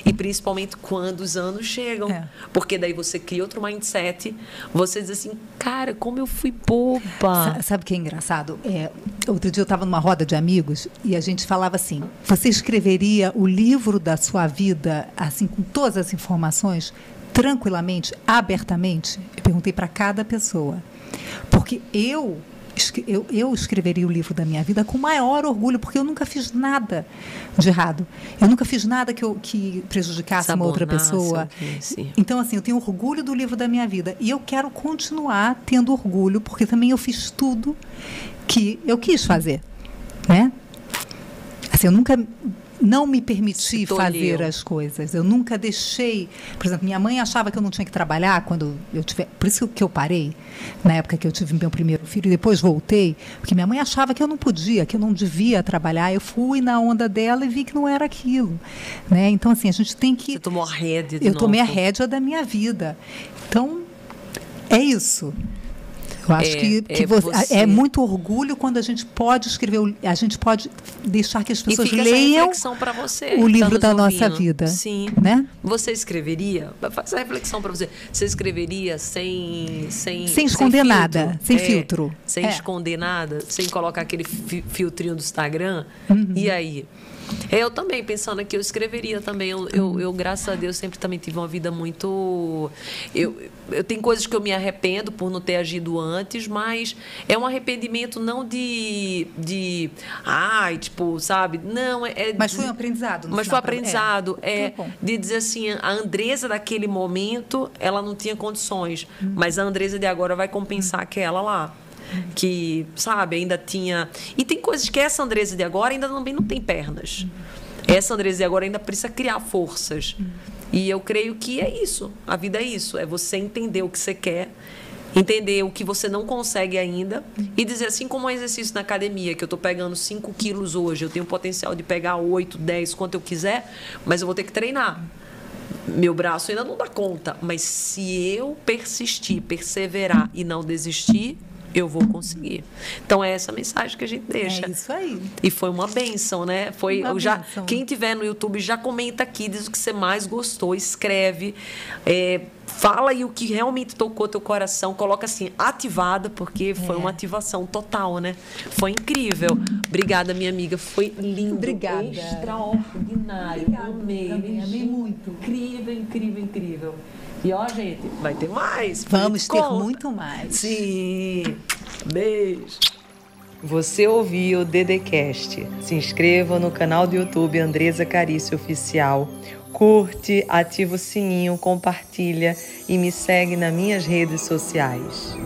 E principalmente quando os anos chegam. É. Porque daí você cria outro mindset. Você diz assim, cara, como eu fui boba. Sabe o que é engraçado? É, outro dia eu estava numa roda de amigos e a gente falava assim: você escreveria o livro da sua vida, assim, com todas as informações? Tranquilamente, abertamente? Eu perguntei para cada pessoa. Porque eu, eu, eu escreveria o livro da minha vida com maior orgulho, porque eu nunca fiz nada de errado. Eu nunca fiz nada que, eu, que prejudicasse uma outra pessoa. Então, assim, eu tenho orgulho do livro da minha vida. E eu quero continuar tendo orgulho, porque também eu fiz tudo que eu quis fazer. Né? Assim, eu nunca não me permiti fazer as coisas. Eu nunca deixei. Por exemplo, minha mãe achava que eu não tinha que trabalhar quando eu tive. Por isso que eu parei, na época que eu tive meu primeiro filho, e depois voltei, porque minha mãe achava que eu não podia, que eu não devia trabalhar. Eu fui na onda dela e vi que não era aquilo. Né? Então, assim, a gente tem que. Você tomou a rédea de Eu novo. tomei a rédea da minha vida. Então, é isso. Eu acho é, que, que é, você, é, muito orgulho quando a gente pode escrever, a gente pode deixar que as pessoas leiam você, o livro tá da nossa vida. Sim. Né? Você escreveria, faz essa reflexão para você. Você escreveria sem sem sem esconder sem nada, sem é, filtro, sem esconder nada, sem colocar aquele fi filtrinho do Instagram. Uhum. E aí? Eu também, pensando aqui, eu escreveria também. Eu, eu, eu, graças a Deus, sempre também tive uma vida muito. Eu, eu tenho coisas que eu me arrependo por não ter agido antes, mas é um arrependimento não de. de ai, tipo, sabe? Não, é. é mas foi um aprendizado. Mas foi um aprendizado. É, é de dizer assim, a Andresa daquele momento, ela não tinha condições, hum. mas a Andresa de agora vai compensar hum. aquela lá que, sabe, ainda tinha. E tem coisas que essa Andresa de agora ainda também não tem pernas. Essa Andresa de agora ainda precisa criar forças. E eu creio que é isso. A vida é isso. É você entender o que você quer entender o que você não consegue ainda e dizer assim como um exercício na academia, que eu estou pegando 5 quilos hoje, eu tenho potencial de pegar 8, 10, quanto eu quiser, mas eu vou ter que treinar. Meu braço ainda não dá conta, mas se eu persistir, perseverar e não desistir, eu vou conseguir. Então é essa mensagem que a gente deixa. É isso aí. E foi uma benção, né? Foi Uma já bênção. quem tiver no YouTube já comenta aqui, diz o que você mais gostou, escreve, é, fala aí o que realmente tocou teu coração, coloca assim ativada porque foi É. uma ativação total, né? Foi incrível. Obrigada, minha amiga, foi lindo, Obrigada. extraordinário, amei, também, amei Gente, muito. incrível, incrível, incrível. E ó, gente, vai ter mais. Vamos ter conta. muito mais. Sim. Beijo. Você ouviu o Dedecast. Se inscreva no canal do YouTube Andresa Carício Oficial. Curte, ativa o sininho, compartilha e me segue nas minhas redes sociais.